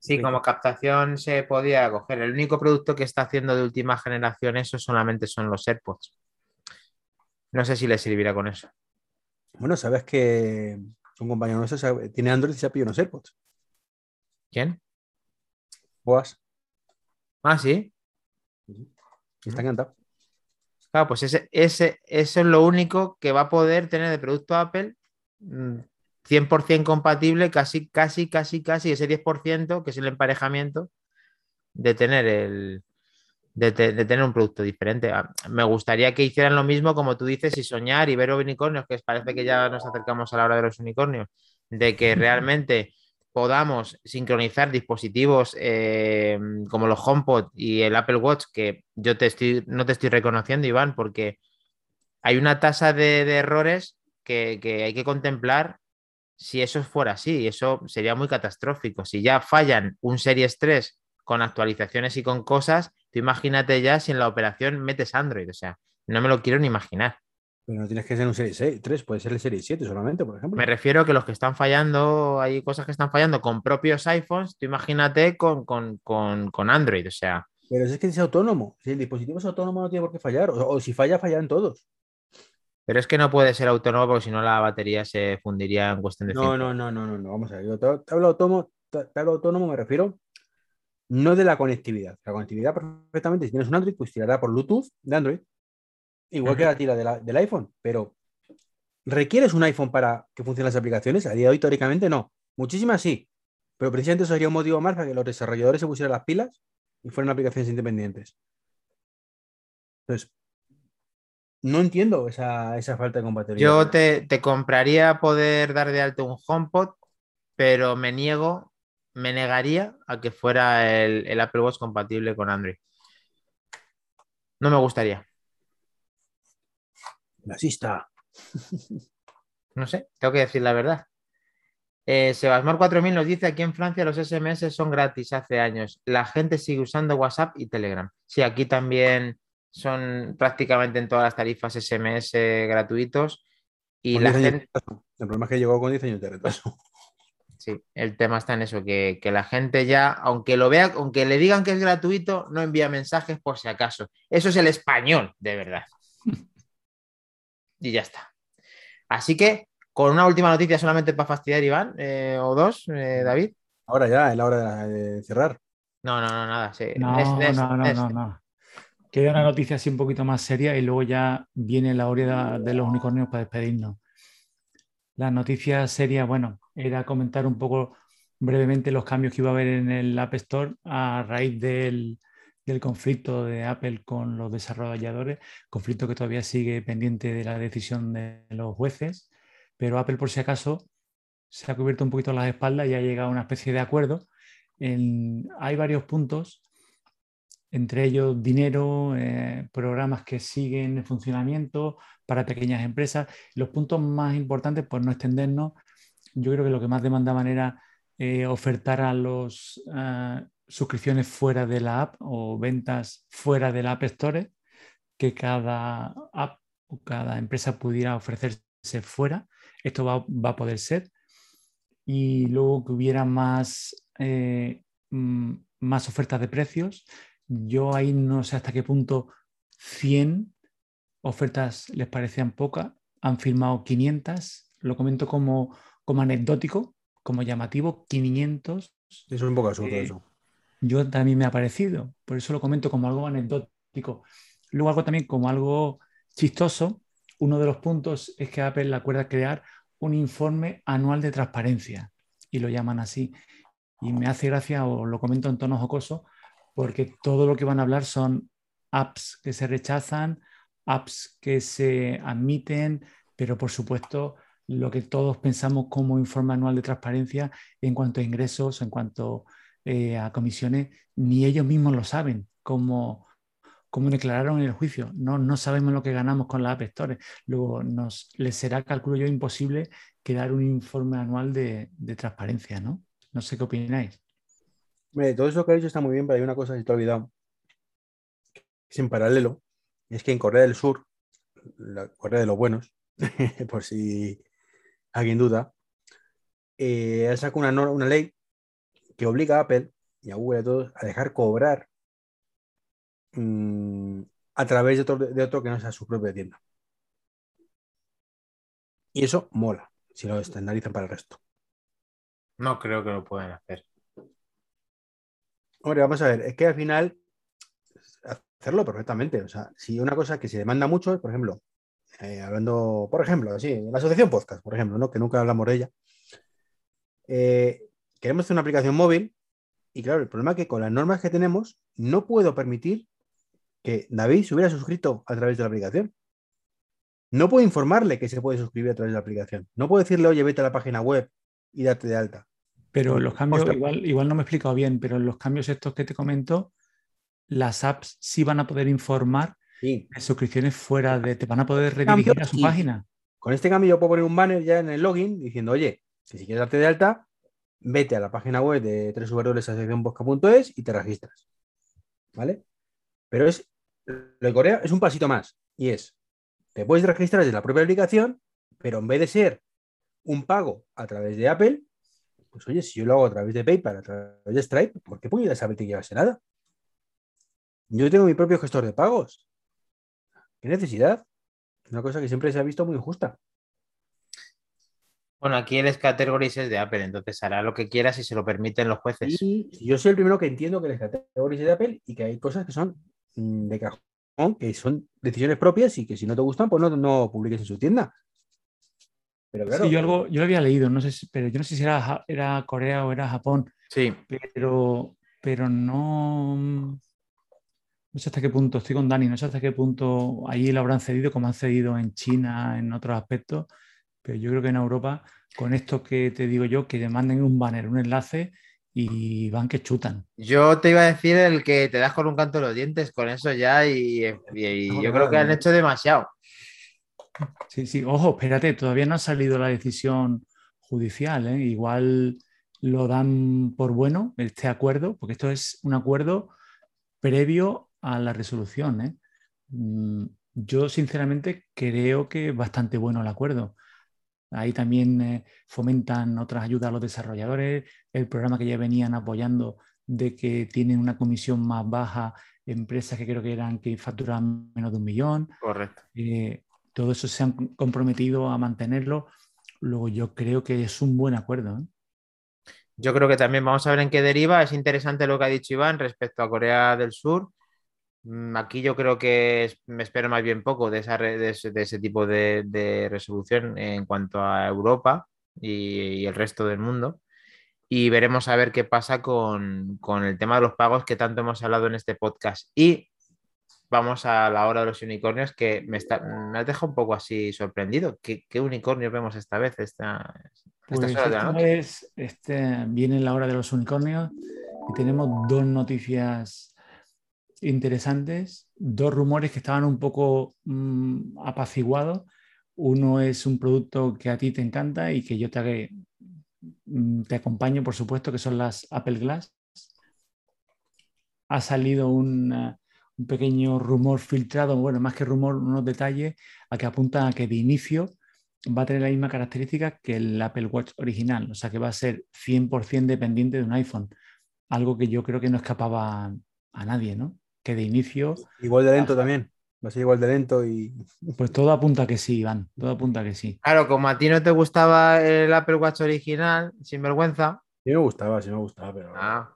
Sí, como captación se podía coger. El único producto que está haciendo de última generación eso solamente son los AirPods. No sé si le servirá con eso. Bueno, sabes que un compañero nuestro tiene Android y se ha pedido unos AirPods. ¿Quién? Boas. Ah, sí. Está encantado. Claro, pues ese, ese, eso es lo único que va a poder tener de producto Apple 100% mm, compatible, casi, casi, casi, casi ese 10%, que es el emparejamiento, de tener el, de, tener un producto diferente. Ah, me gustaría que hicieran lo mismo, como tú dices, y soñar y ver unicornios, que parece que ya nos acercamos a la hora de los unicornios, de que realmente podamos sincronizar dispositivos eh, como los HomePod y el Apple Watch, que yo te estoy, no te estoy reconociendo, Iván, porque hay una tasa de, errores que, hay que contemplar si eso fuera así. Eso sería muy catastrófico. Si ya fallan un Series 3 con actualizaciones y con cosas, tú imagínate ya si en la operación metes Android. O sea, no me lo quiero ni imaginar. Pero no tienes que ser un Serie 6, 3, puede ser el Serie 7 solamente, por ejemplo. Me refiero a que los que están fallando, hay cosas que están fallando con propios iPhones, tú imagínate con, Android, o sea. Pero es que es autónomo. Si el dispositivo es autónomo, no tiene por qué fallar. O, si falla, fallan todos. Pero es que no puede ser autónomo porque si no la batería se fundiría en cuestión de no, No, no, no, no, no. Vamos a ver. Yo te, hablo autónomo, te, hablo autónomo, me refiero no de la conectividad. La conectividad perfectamente, si tienes un Android, pues tirará por Bluetooth de Android igual que la tira del iPhone, pero ¿requieres un iPhone para que funcionen las aplicaciones? A día de hoy, teóricamente, no. Muchísimas sí, pero precisamente eso sería un motivo más para que los desarrolladores se pusieran las pilas y fueran aplicaciones independientes. Entonces, no entiendo esa, falta de compatibilidad. Yo te, compraría poder dar de alto un HomePod, pero me niego, me negaría a que fuera el, el Apple Watch compatible con Android. No me gustaría. Nazista. No sé, tengo que decir la verdad. Eh, Sebasmor 4000 nos dice aquí en Francia los SMS son gratis hace años. La gente sigue usando WhatsApp y Telegram. Sí, aquí también son prácticamente en todas las tarifas SMS gratuitos. Y la gente... El problema es que llegó con 10 años de retraso. Sí, el tema está en eso, que, que, la gente ya, aunque lo vea, aunque le digan que es gratuito, no envía mensajes por si acaso. Eso es el español, de verdad y ya está. Así que, con una última noticia solamente para fastidiar, Iván, eh, o dos, eh, David. Ahora ya, es la hora de, cerrar. No, no, no, nada. No, no, no, no, no. Queda una noticia así un poquito más seria y luego ya viene la hora de los unicornios para despedirnos. La noticia seria, bueno, era comentar un poco brevemente los cambios que iba a haber en el App Store a raíz del, del conflicto de Apple con los desarrolladores, conflicto que todavía sigue pendiente de la decisión de los jueces, pero Apple por si acaso se ha cubierto un poquito las espaldas y ha llegado a una especie de acuerdo. hay varios puntos, entre ellos dinero, eh, programas que siguen en funcionamiento para pequeñas empresas. Los puntos más importantes, por no extendernos, yo creo que lo que más demandaban era eh, ofertar a los ah, suscripciones fuera de la app o ventas fuera de la App Store, que cada app o cada empresa pudiera ofrecerse fuera. Esto va, a poder ser. Y luego que hubiera más, eh, mm, más ofertas de precios. Yo ahí no sé hasta qué punto 100 ofertas les parecían pocas. Han firmado 500. Lo comento como, como anecdótico, como llamativo. 500. Es un poco absurdo eh, eso. Yo también me ha parecido. Por eso lo comento como algo anecdótico. Luego algo también como algo chistoso. Uno de los puntos es que Apple acuerda crear un informe anual de transparencia y lo llaman así. Y me hace gracia, o lo comento en tono jocoso, porque todo lo que van a hablar son apps que se rechazan, apps que se admiten, pero por supuesto lo que todos pensamos como informe anual de transparencia en cuanto a ingresos, en cuanto eh, a comisiones, ni ellos mismos lo saben como, como declararon en el juicio. No, no sabemos lo que ganamos con la App Store. Luego nos, les será, calculo yo, imposible crear un informe anual de, transparencia, ¿no? No sé qué opináis. Todo eso que ha dicho está muy bien, pero hay una cosa que te he olvidado. Es en paralelo. Es que en Corea del Sur, la Corea de los buenos, por si alguien duda, eh, sacado una, una ley que obliga a Apple y a Google a todos a dejar cobrar Mm, a través de otro, de otro, que no sea su propia tienda. Y eso mola, si lo estandarizan para el resto. No creo que lo puedan hacer. Hombre, vamos a ver, es que al final hacerlo perfectamente. O sea, si una cosa que se demanda mucho, por ejemplo, eh, hablando, por ejemplo, así, la asociación podcast, por ejemplo, ¿no? que nunca hablamos de ella. Eh, queremos hacer una aplicación móvil y claro, el problema es que con las normas que tenemos no puedo permitir que David se hubiera suscrito a través de la aplicación. No puedo informarle que se puede suscribir a través de la aplicación. No puedo decirle, oye, vete a la página web y date de alta. Pero los cambios, igual, igual no me he explicado bien, pero los cambios estos que te comento, las apps sí van a poder informar de suscripciones fuera de. Te van a poder redirigir a su página. Con este cambio yo puedo poner un banner ya en el login diciendo, oye, si quieres darte de alta, vete a la página web de www.asociacionbosca.es y te registras. ¿Vale? Pero es, lo de Corea es un pasito más y es, te puedes registrar desde la propia aplicación, pero en vez de ser un pago a través de Apple, pues oye, si yo lo hago a través de PayPal, a través de Stripe, ¿por qué puedo ir a saber que llevase nada? Yo tengo mi propio gestor de pagos. ¿Qué necesidad? Una cosa que siempre se ha visto muy injusta. Bueno, aquí el categories es de Apple, entonces hará lo que quiera si se lo permiten los jueces. Y yo soy el primero que entiendo que el categories es de Apple y que hay cosas que son Mm, de cajón, que son decisiones propias y que si no te gustan, pues no, no publiques en su tienda. Pero claro. yo, algo, yo lo había leído, no sé pero yo no sé si era, era Corea o era Japón. Sí. Pero, pero no. No sé hasta qué punto, estoy con Dani, no sé hasta qué punto ahí lo habrán cedido, como han cedido en China, en otros aspectos, pero yo creo que en Europa, con esto que te digo yo, que demanden un banner, un enlace, y van que chutan. Yo te iba a decir el que te das con un canto de los dientes, con eso ya, y, yo creo que han hecho demasiado. Sí, sí, ojo, espérate, todavía no ha salido la decisión judicial, ¿eh? igual lo dan por bueno este acuerdo, porque esto es un acuerdo previo a la resolución. ¿eh? Mm, yo sinceramente creo que es bastante bueno el acuerdo. Ahí también eh, fomentan otras ayudas a los desarrolladores, el programa que ya venían apoyando de que tienen una comisión más baja empresas que creo que eran que facturan menos de un millón. Correcto. Eh, todo eso se han comprometido a mantenerlo. Luego yo creo que es un buen acuerdo. ¿eh? Yo creo que también vamos a ver en qué deriva. Es interesante lo que ha dicho Iván respecto a Corea del Sur. Mm, aquí yo creo que me espero más bien poco de, esa, de, ese, tipo de, resolución en cuanto a Europa y, el resto del mundo. Y veremos a ver qué pasa con, el tema de los pagos que tanto hemos hablado en este podcast. Y vamos a la hora de los unicornios que me, está, me ha dejado un poco así sorprendido. ¿Qué, qué unicornio vemos esta vez? Esta, pues esta vez este, viene la hora de los unicornios y tenemos dos noticias interesantes, dos rumores que estaban un poco mm, apaciguados. Uno es un producto que a ti te encanta y que yo te, mm, te acompaño, por supuesto, que son las Apple Glass. Ha salido un pequeño rumor filtrado, bueno, más que rumor, unos detalles a que apuntan a que de inicio va a tener la misma característica que el Apple Watch original, o sea que va a ser 100% dependiente de un iPhone, algo que yo creo que no escapaba a nadie, ¿no? Que de inicio... Igual de lento también, va a ser igual de lento y... Pues todo apunta que sí, Iván, todo apunta que sí. Claro, como a ti no te gustaba el Apple Watch original, sin vergüenza. Sí me gustaba, sí me gustaba, pero... Ah.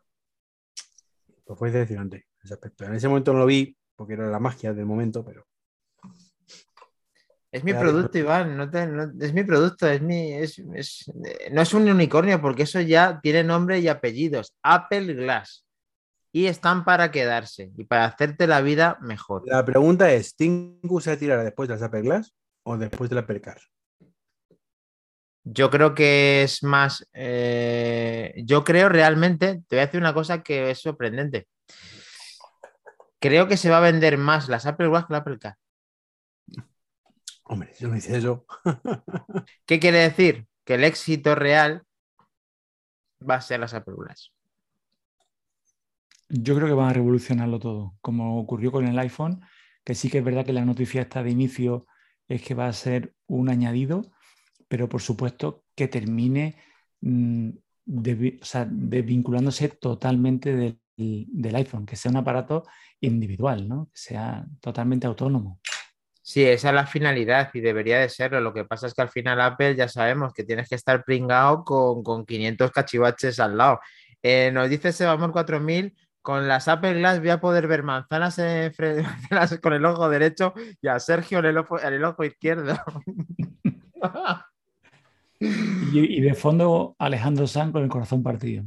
Pues fue decepcionante ese aspecto. En ese momento no lo vi porque era la magia del momento, pero... Es mi producto, Iván, no, es mi producto, es mi, no es un unicornio porque eso ya tiene nombre y apellidos. Apple Glass. Y están para quedarse y para hacerte la vida mejor. La pregunta es, ¿Tingu se tirará después de las Apple Glass o después de la Apple Car? Yo creo que es más, eh, yo creo realmente, te voy a decir una cosa que es sorprendente. Creo que se va a vender más las Apple Watch que la Apple Car. Hombre, yo no hice eso. ¿Qué quiere decir? Que el éxito real va a ser las Apple Yo creo que van a revolucionarlo todo, como ocurrió con el iPhone, que sí que es verdad que la noticia está de inicio es que va a ser un añadido, pero por supuesto que termine mm, desvinculándose totalmente del, del, iPhone, que sea un aparato individual, ¿no? que sea totalmente autónomo. Sí, esa es la finalidad y debería de serlo. Lo que pasa es que al final Apple ya sabemos que tienes que estar pringado con, con 500 cachivaches al lado. Eh, nos dice Sebamor 4000, con las Apple Glass voy a poder ver manzanas, con el ojo derecho y a Sergio en el ojo, en el ojo izquierdo. y, y, de fondo Alejandro San con el corazón partido.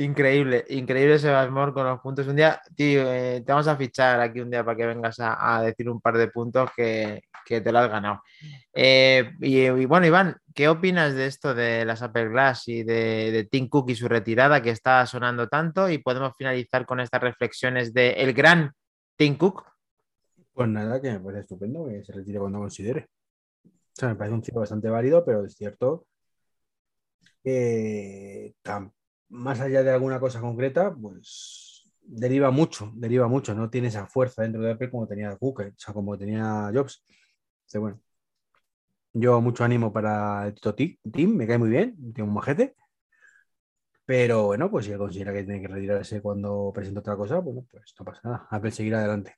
Increíble, increíble Sebasmor con los puntos. Un día, tío, eh, te vamos a fichar aquí un día para que vengas a, decir un par de puntos que, te lo has ganado. Eh, y, bueno, Iván, ¿qué opinas de esto de las Apple Glass y de, de, Tim Cook y su retirada que está sonando tanto? Y podemos finalizar con estas reflexiones de el gran Tim Cook. Pues nada, que me parece estupendo que se retire cuando considere. O sea, me parece un chico bastante válido, pero es cierto que tampoco más allá de alguna cosa concreta, pues deriva mucho, deriva mucho, no tiene esa fuerza dentro de Apple como tenía Cook, o sea, como tenía Jobs. Entonces, bueno, yo mucho ánimo para el Tito Team, me cae muy bien, tiene un majete. Pero bueno, pues si él considera que tiene que retirarse cuando presenta otra cosa, bueno, pues no pasa nada. Apple seguirá adelante.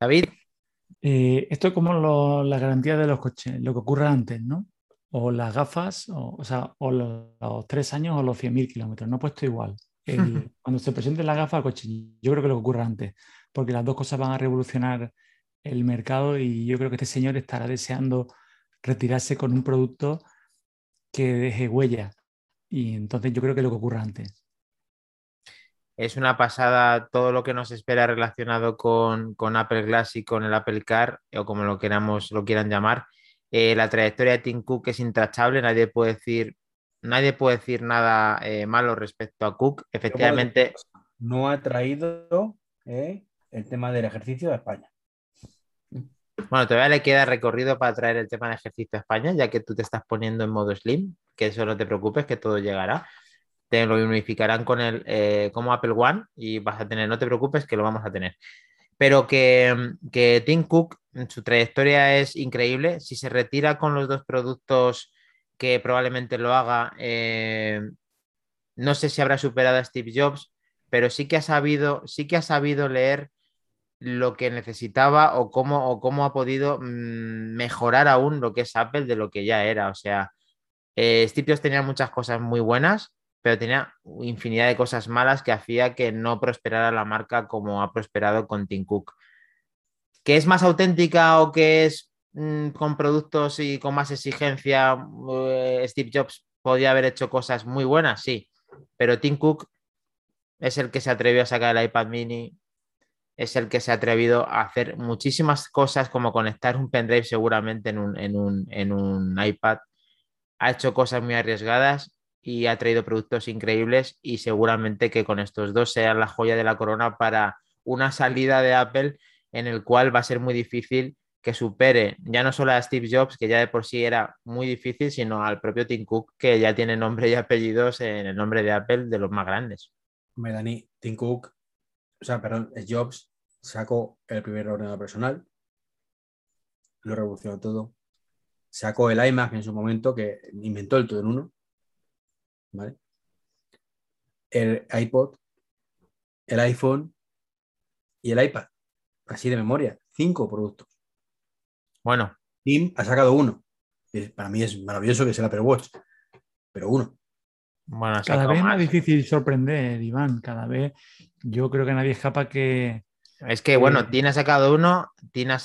David. Eh, esto es como la garantía de los coches, lo que ocurre antes, ¿no? O las gafas, o, sea, o los, tres años o los 100.000 kilómetros. No he puesto igual. cuando se presente la gafa, coche, yo creo que lo que ocurre antes, porque las dos cosas van a revolucionar el mercado y yo creo que este señor estará deseando retirarse con un producto que deje huella. Y entonces yo creo que lo que ocurre antes. Es una pasada todo lo que nos espera relacionado con, con Apple Glass y con el Apple Car, o como lo queramos, lo quieran llamar. Eh, la trayectoria de Tim Cook es intachable, nadie puede decir, nadie puede decir nada eh, malo respecto a Cook. Efectivamente. No ha traído eh, el tema del ejercicio a España. Bueno, todavía le queda recorrido para traer el tema del ejercicio a España, ya que tú te estás poniendo en modo slim, que eso no te preocupes, que todo llegará. Te lo unificarán con el como Apple One y vas a tener, no te preocupes, que lo vamos a tener pero que, que Tim Cook, su trayectoria es increíble. Si se retira con los dos productos que probablemente lo haga, eh, no sé si habrá superado a Steve Jobs, pero sí que ha sabido, sí que ha sabido leer lo que necesitaba o cómo, o cómo ha podido mm, mejorar aún lo que es Apple de lo que ya era. O sea, eh, Steve Jobs tenía muchas cosas muy buenas, pero tenía infinidad de cosas malas que hacía que no prosperara la marca como ha prosperado con Tim Cook. ¿Que es más auténtica o que es mm, con productos y con más exigencia? Eh, Steve Jobs podía haber hecho cosas muy buenas, sí, pero Tim Cook es el que se atrevió a sacar el iPad mini, es el que se ha atrevido a hacer muchísimas cosas como conectar un pendrive seguramente en un, en un, en un iPad. Ha hecho cosas muy arriesgadas y ha traído productos increíbles y seguramente que con estos dos sean la joya de la corona para una salida de Apple en el cual va a ser muy difícil que supere ya no solo a Steve Jobs, que ya de por sí era muy difícil, sino al propio Tim Cook, que ya tiene nombre y apellidos en el nombre de Apple de los más grandes. Hombre, Dani, Tim Cook, o sea, perdón, Jobs sacó el primer ordenador personal, lo revolucionó todo. Sacó el iMac en su momento, que inventó el todo en uno. ¿Vale? El iPod, el iPhone y el iPad. Así de memoria. Cinco productos. Bueno. Tim ha sacado uno. Para mí es maravilloso que sea el Apple Watch. Pero uno. Bueno, cada vez es más difícil sorprender, Iván. Cada vez yo creo que nadie escapa que, es que, bueno, Tim ha sacado uno, Tim ha,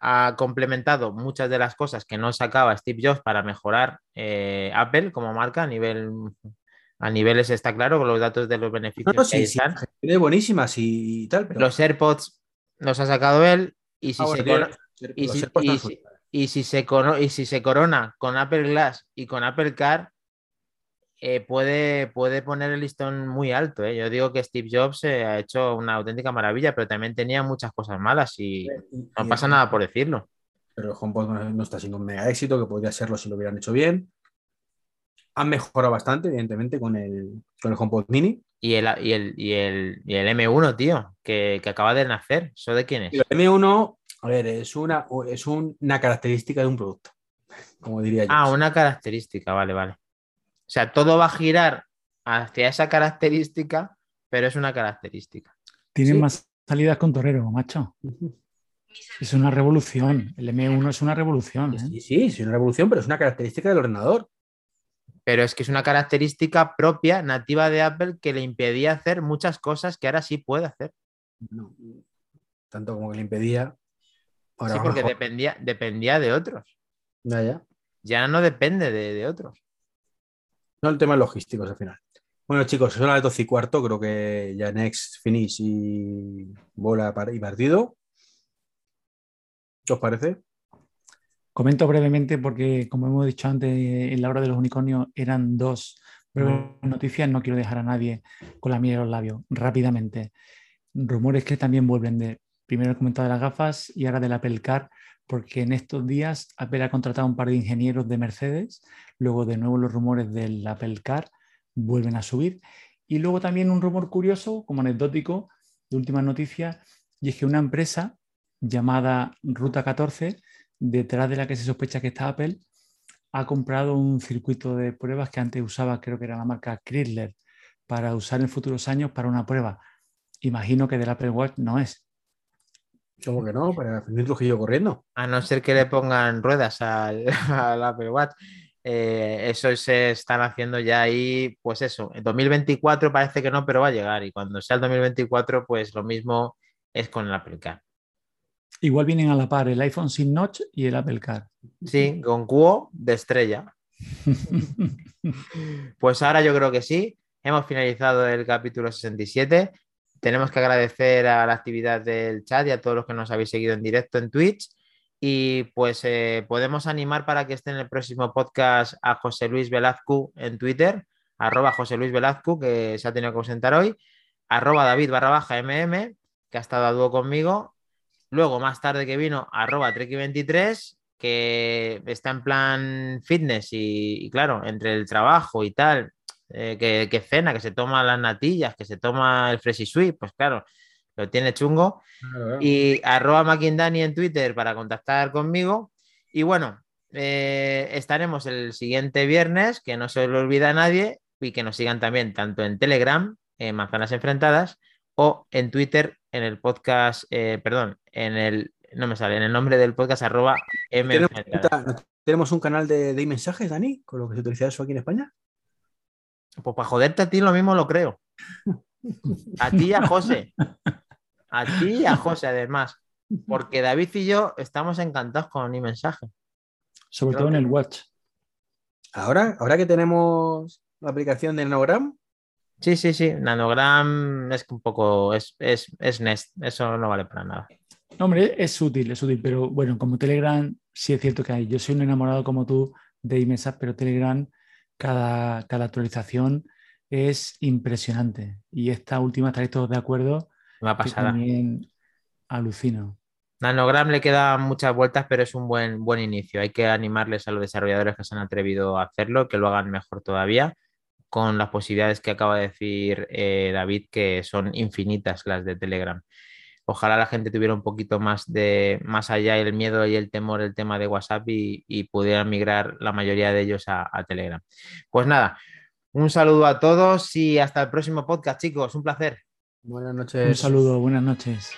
ha, complementado muchas de las cosas que no sacaba Steve Jobs para mejorar eh, Apple como marca a nivel a niveles está claro con los datos de los beneficios no, sí, están. buenísimas y tal. Los AirPods los ha sacado él y si, se, y, si, se, y si se corona con Apple Glass y con Apple Car, eh, puede, puede poner el listón muy alto. ¿eh? Yo digo que Steve Jobs eh, ha hecho una auténtica maravilla, pero también tenía muchas cosas malas y, no pasa nada por decirlo. Pero el HomePod no, está siendo un mega éxito, que podría serlo si lo hubieran hecho bien. Han mejorado bastante, evidentemente, con el, con el HomePod Mini. Y el, y el, y el, y el M1, tío, que, que, acaba de nacer. ¿Eso de quién es? El M1, a ver, es una, es una característica de un producto, como diría yo. Ah, una característica, vale, vale. O sea, todo va a girar hacia esa característica, pero es una característica. Tiene más salidas con torero, macho. Es una revolución. El M1 es una revolución. ¿eh? Sí, sí, es una revolución, pero es una característica del ordenador. Pero es que es una característica propia, nativa de Apple, que le impedía hacer muchas cosas que ahora sí puede hacer. No, tanto como que le impedía. sí, porque dependía, dependía de otros. Ya, ya. Ya no depende de otros. No el tema logísticos al final. Bueno, chicos, son las 12 y cuarto. Creo que ya next, finish y bola y partido. ¿Qué os parece? Comento brevemente porque, como hemos dicho antes, en la hora de los unicornios eran dos breves noticias. No quiero dejar a nadie con la miel en los labios. Rápidamente. Rumores que también vuelven de, primero he comentado de las gafas y ahora del Apple Car, porque en estos días Apple ha contratado un par de ingenieros de Mercedes Luego de nuevo los rumores del Apple Car vuelven a subir. Y luego también un rumor curioso, como anecdótico, de última noticia, y es que una empresa llamada Ruta 14, detrás de la que se sospecha que está Apple, ha comprado un circuito de pruebas que antes usaba, creo que era la marca Chrysler, para usar en futuros años para una prueba. Imagino que del Apple Watch no es. ¿Cómo que no? Para un Trujillo corriendo. A no ser que le pongan ruedas al, al Apple Watch. Eh, eso se están haciendo ya ahí, pues eso, en 2024 parece que no, pero va a llegar y cuando sea el 2024, pues lo mismo es con el Apple Car. Igual vienen a la par el iPhone sin notch y el Apple Car. Sí, con cuo de estrella. pues ahora yo creo que sí, hemos finalizado el capítulo 67. Tenemos que agradecer a la actividad del chat y a todos los que nos habéis seguido en directo en Twitch. Y pues eh, podemos animar para que esté en el próximo podcast a José Luis Velazco en Twitter, arroba José Luis Velazco, que se ha tenido que ausentar hoy, arroba David barra baja MM, que ha estado a dúo conmigo. Luego, más tarde que vino, arroba Treki23, que está en plan fitness y, claro, entre el trabajo y tal, eh, que, cena, que se toma las natillas, que se toma el Freshy Sweet, pues claro, lo tiene chungo. Y arroba Maquindani en Twitter para contactar conmigo. Y bueno, eh, estaremos el siguiente viernes, que no se lo olvida a nadie, y que nos sigan también tanto en Telegram, en Manzanas Enfrentadas, o en Twitter, en el podcast, eh, perdón, en el, no me sale, en el nombre del podcast arroba M. ¿Tenemos, un canal de, de mensajes, Dani, con lo que se utiliza eso aquí en España? Pues para joderte a ti lo mismo lo creo. A ti y a José. A ti y a José, además. Porque David y yo estamos encantados con mi mensaje. Sobre todo en el Watch. Ahora, ahora que tenemos la aplicación de Nanogram. Sí, sí, sí. Nanogram es un poco. Es, es, Nest. Eso no vale para nada. hombre, es útil, es útil. Pero bueno, como Telegram, sí es cierto que hay. Yo soy un enamorado como tú de iMessage, pero Telegram, cada, cada actualización es impresionante. Y esta última, estaréis todos de acuerdo, me ha pasado. También alucino. Nanogram le quedan muchas vueltas, pero es un buen, buen inicio. Hay que animarles a los desarrolladores que se han atrevido a hacerlo, que lo hagan mejor todavía, con las posibilidades que acaba de decir eh, David, que son infinitas las de Telegram. Ojalá la gente tuviera un poquito más de más allá el miedo y el temor, el tema de WhatsApp y, pudieran migrar la mayoría de ellos a Telegram. Pues nada, un saludo a todos y hasta el próximo podcast, chicos. Un placer. Buenas noches. Un saludo, buenas noches.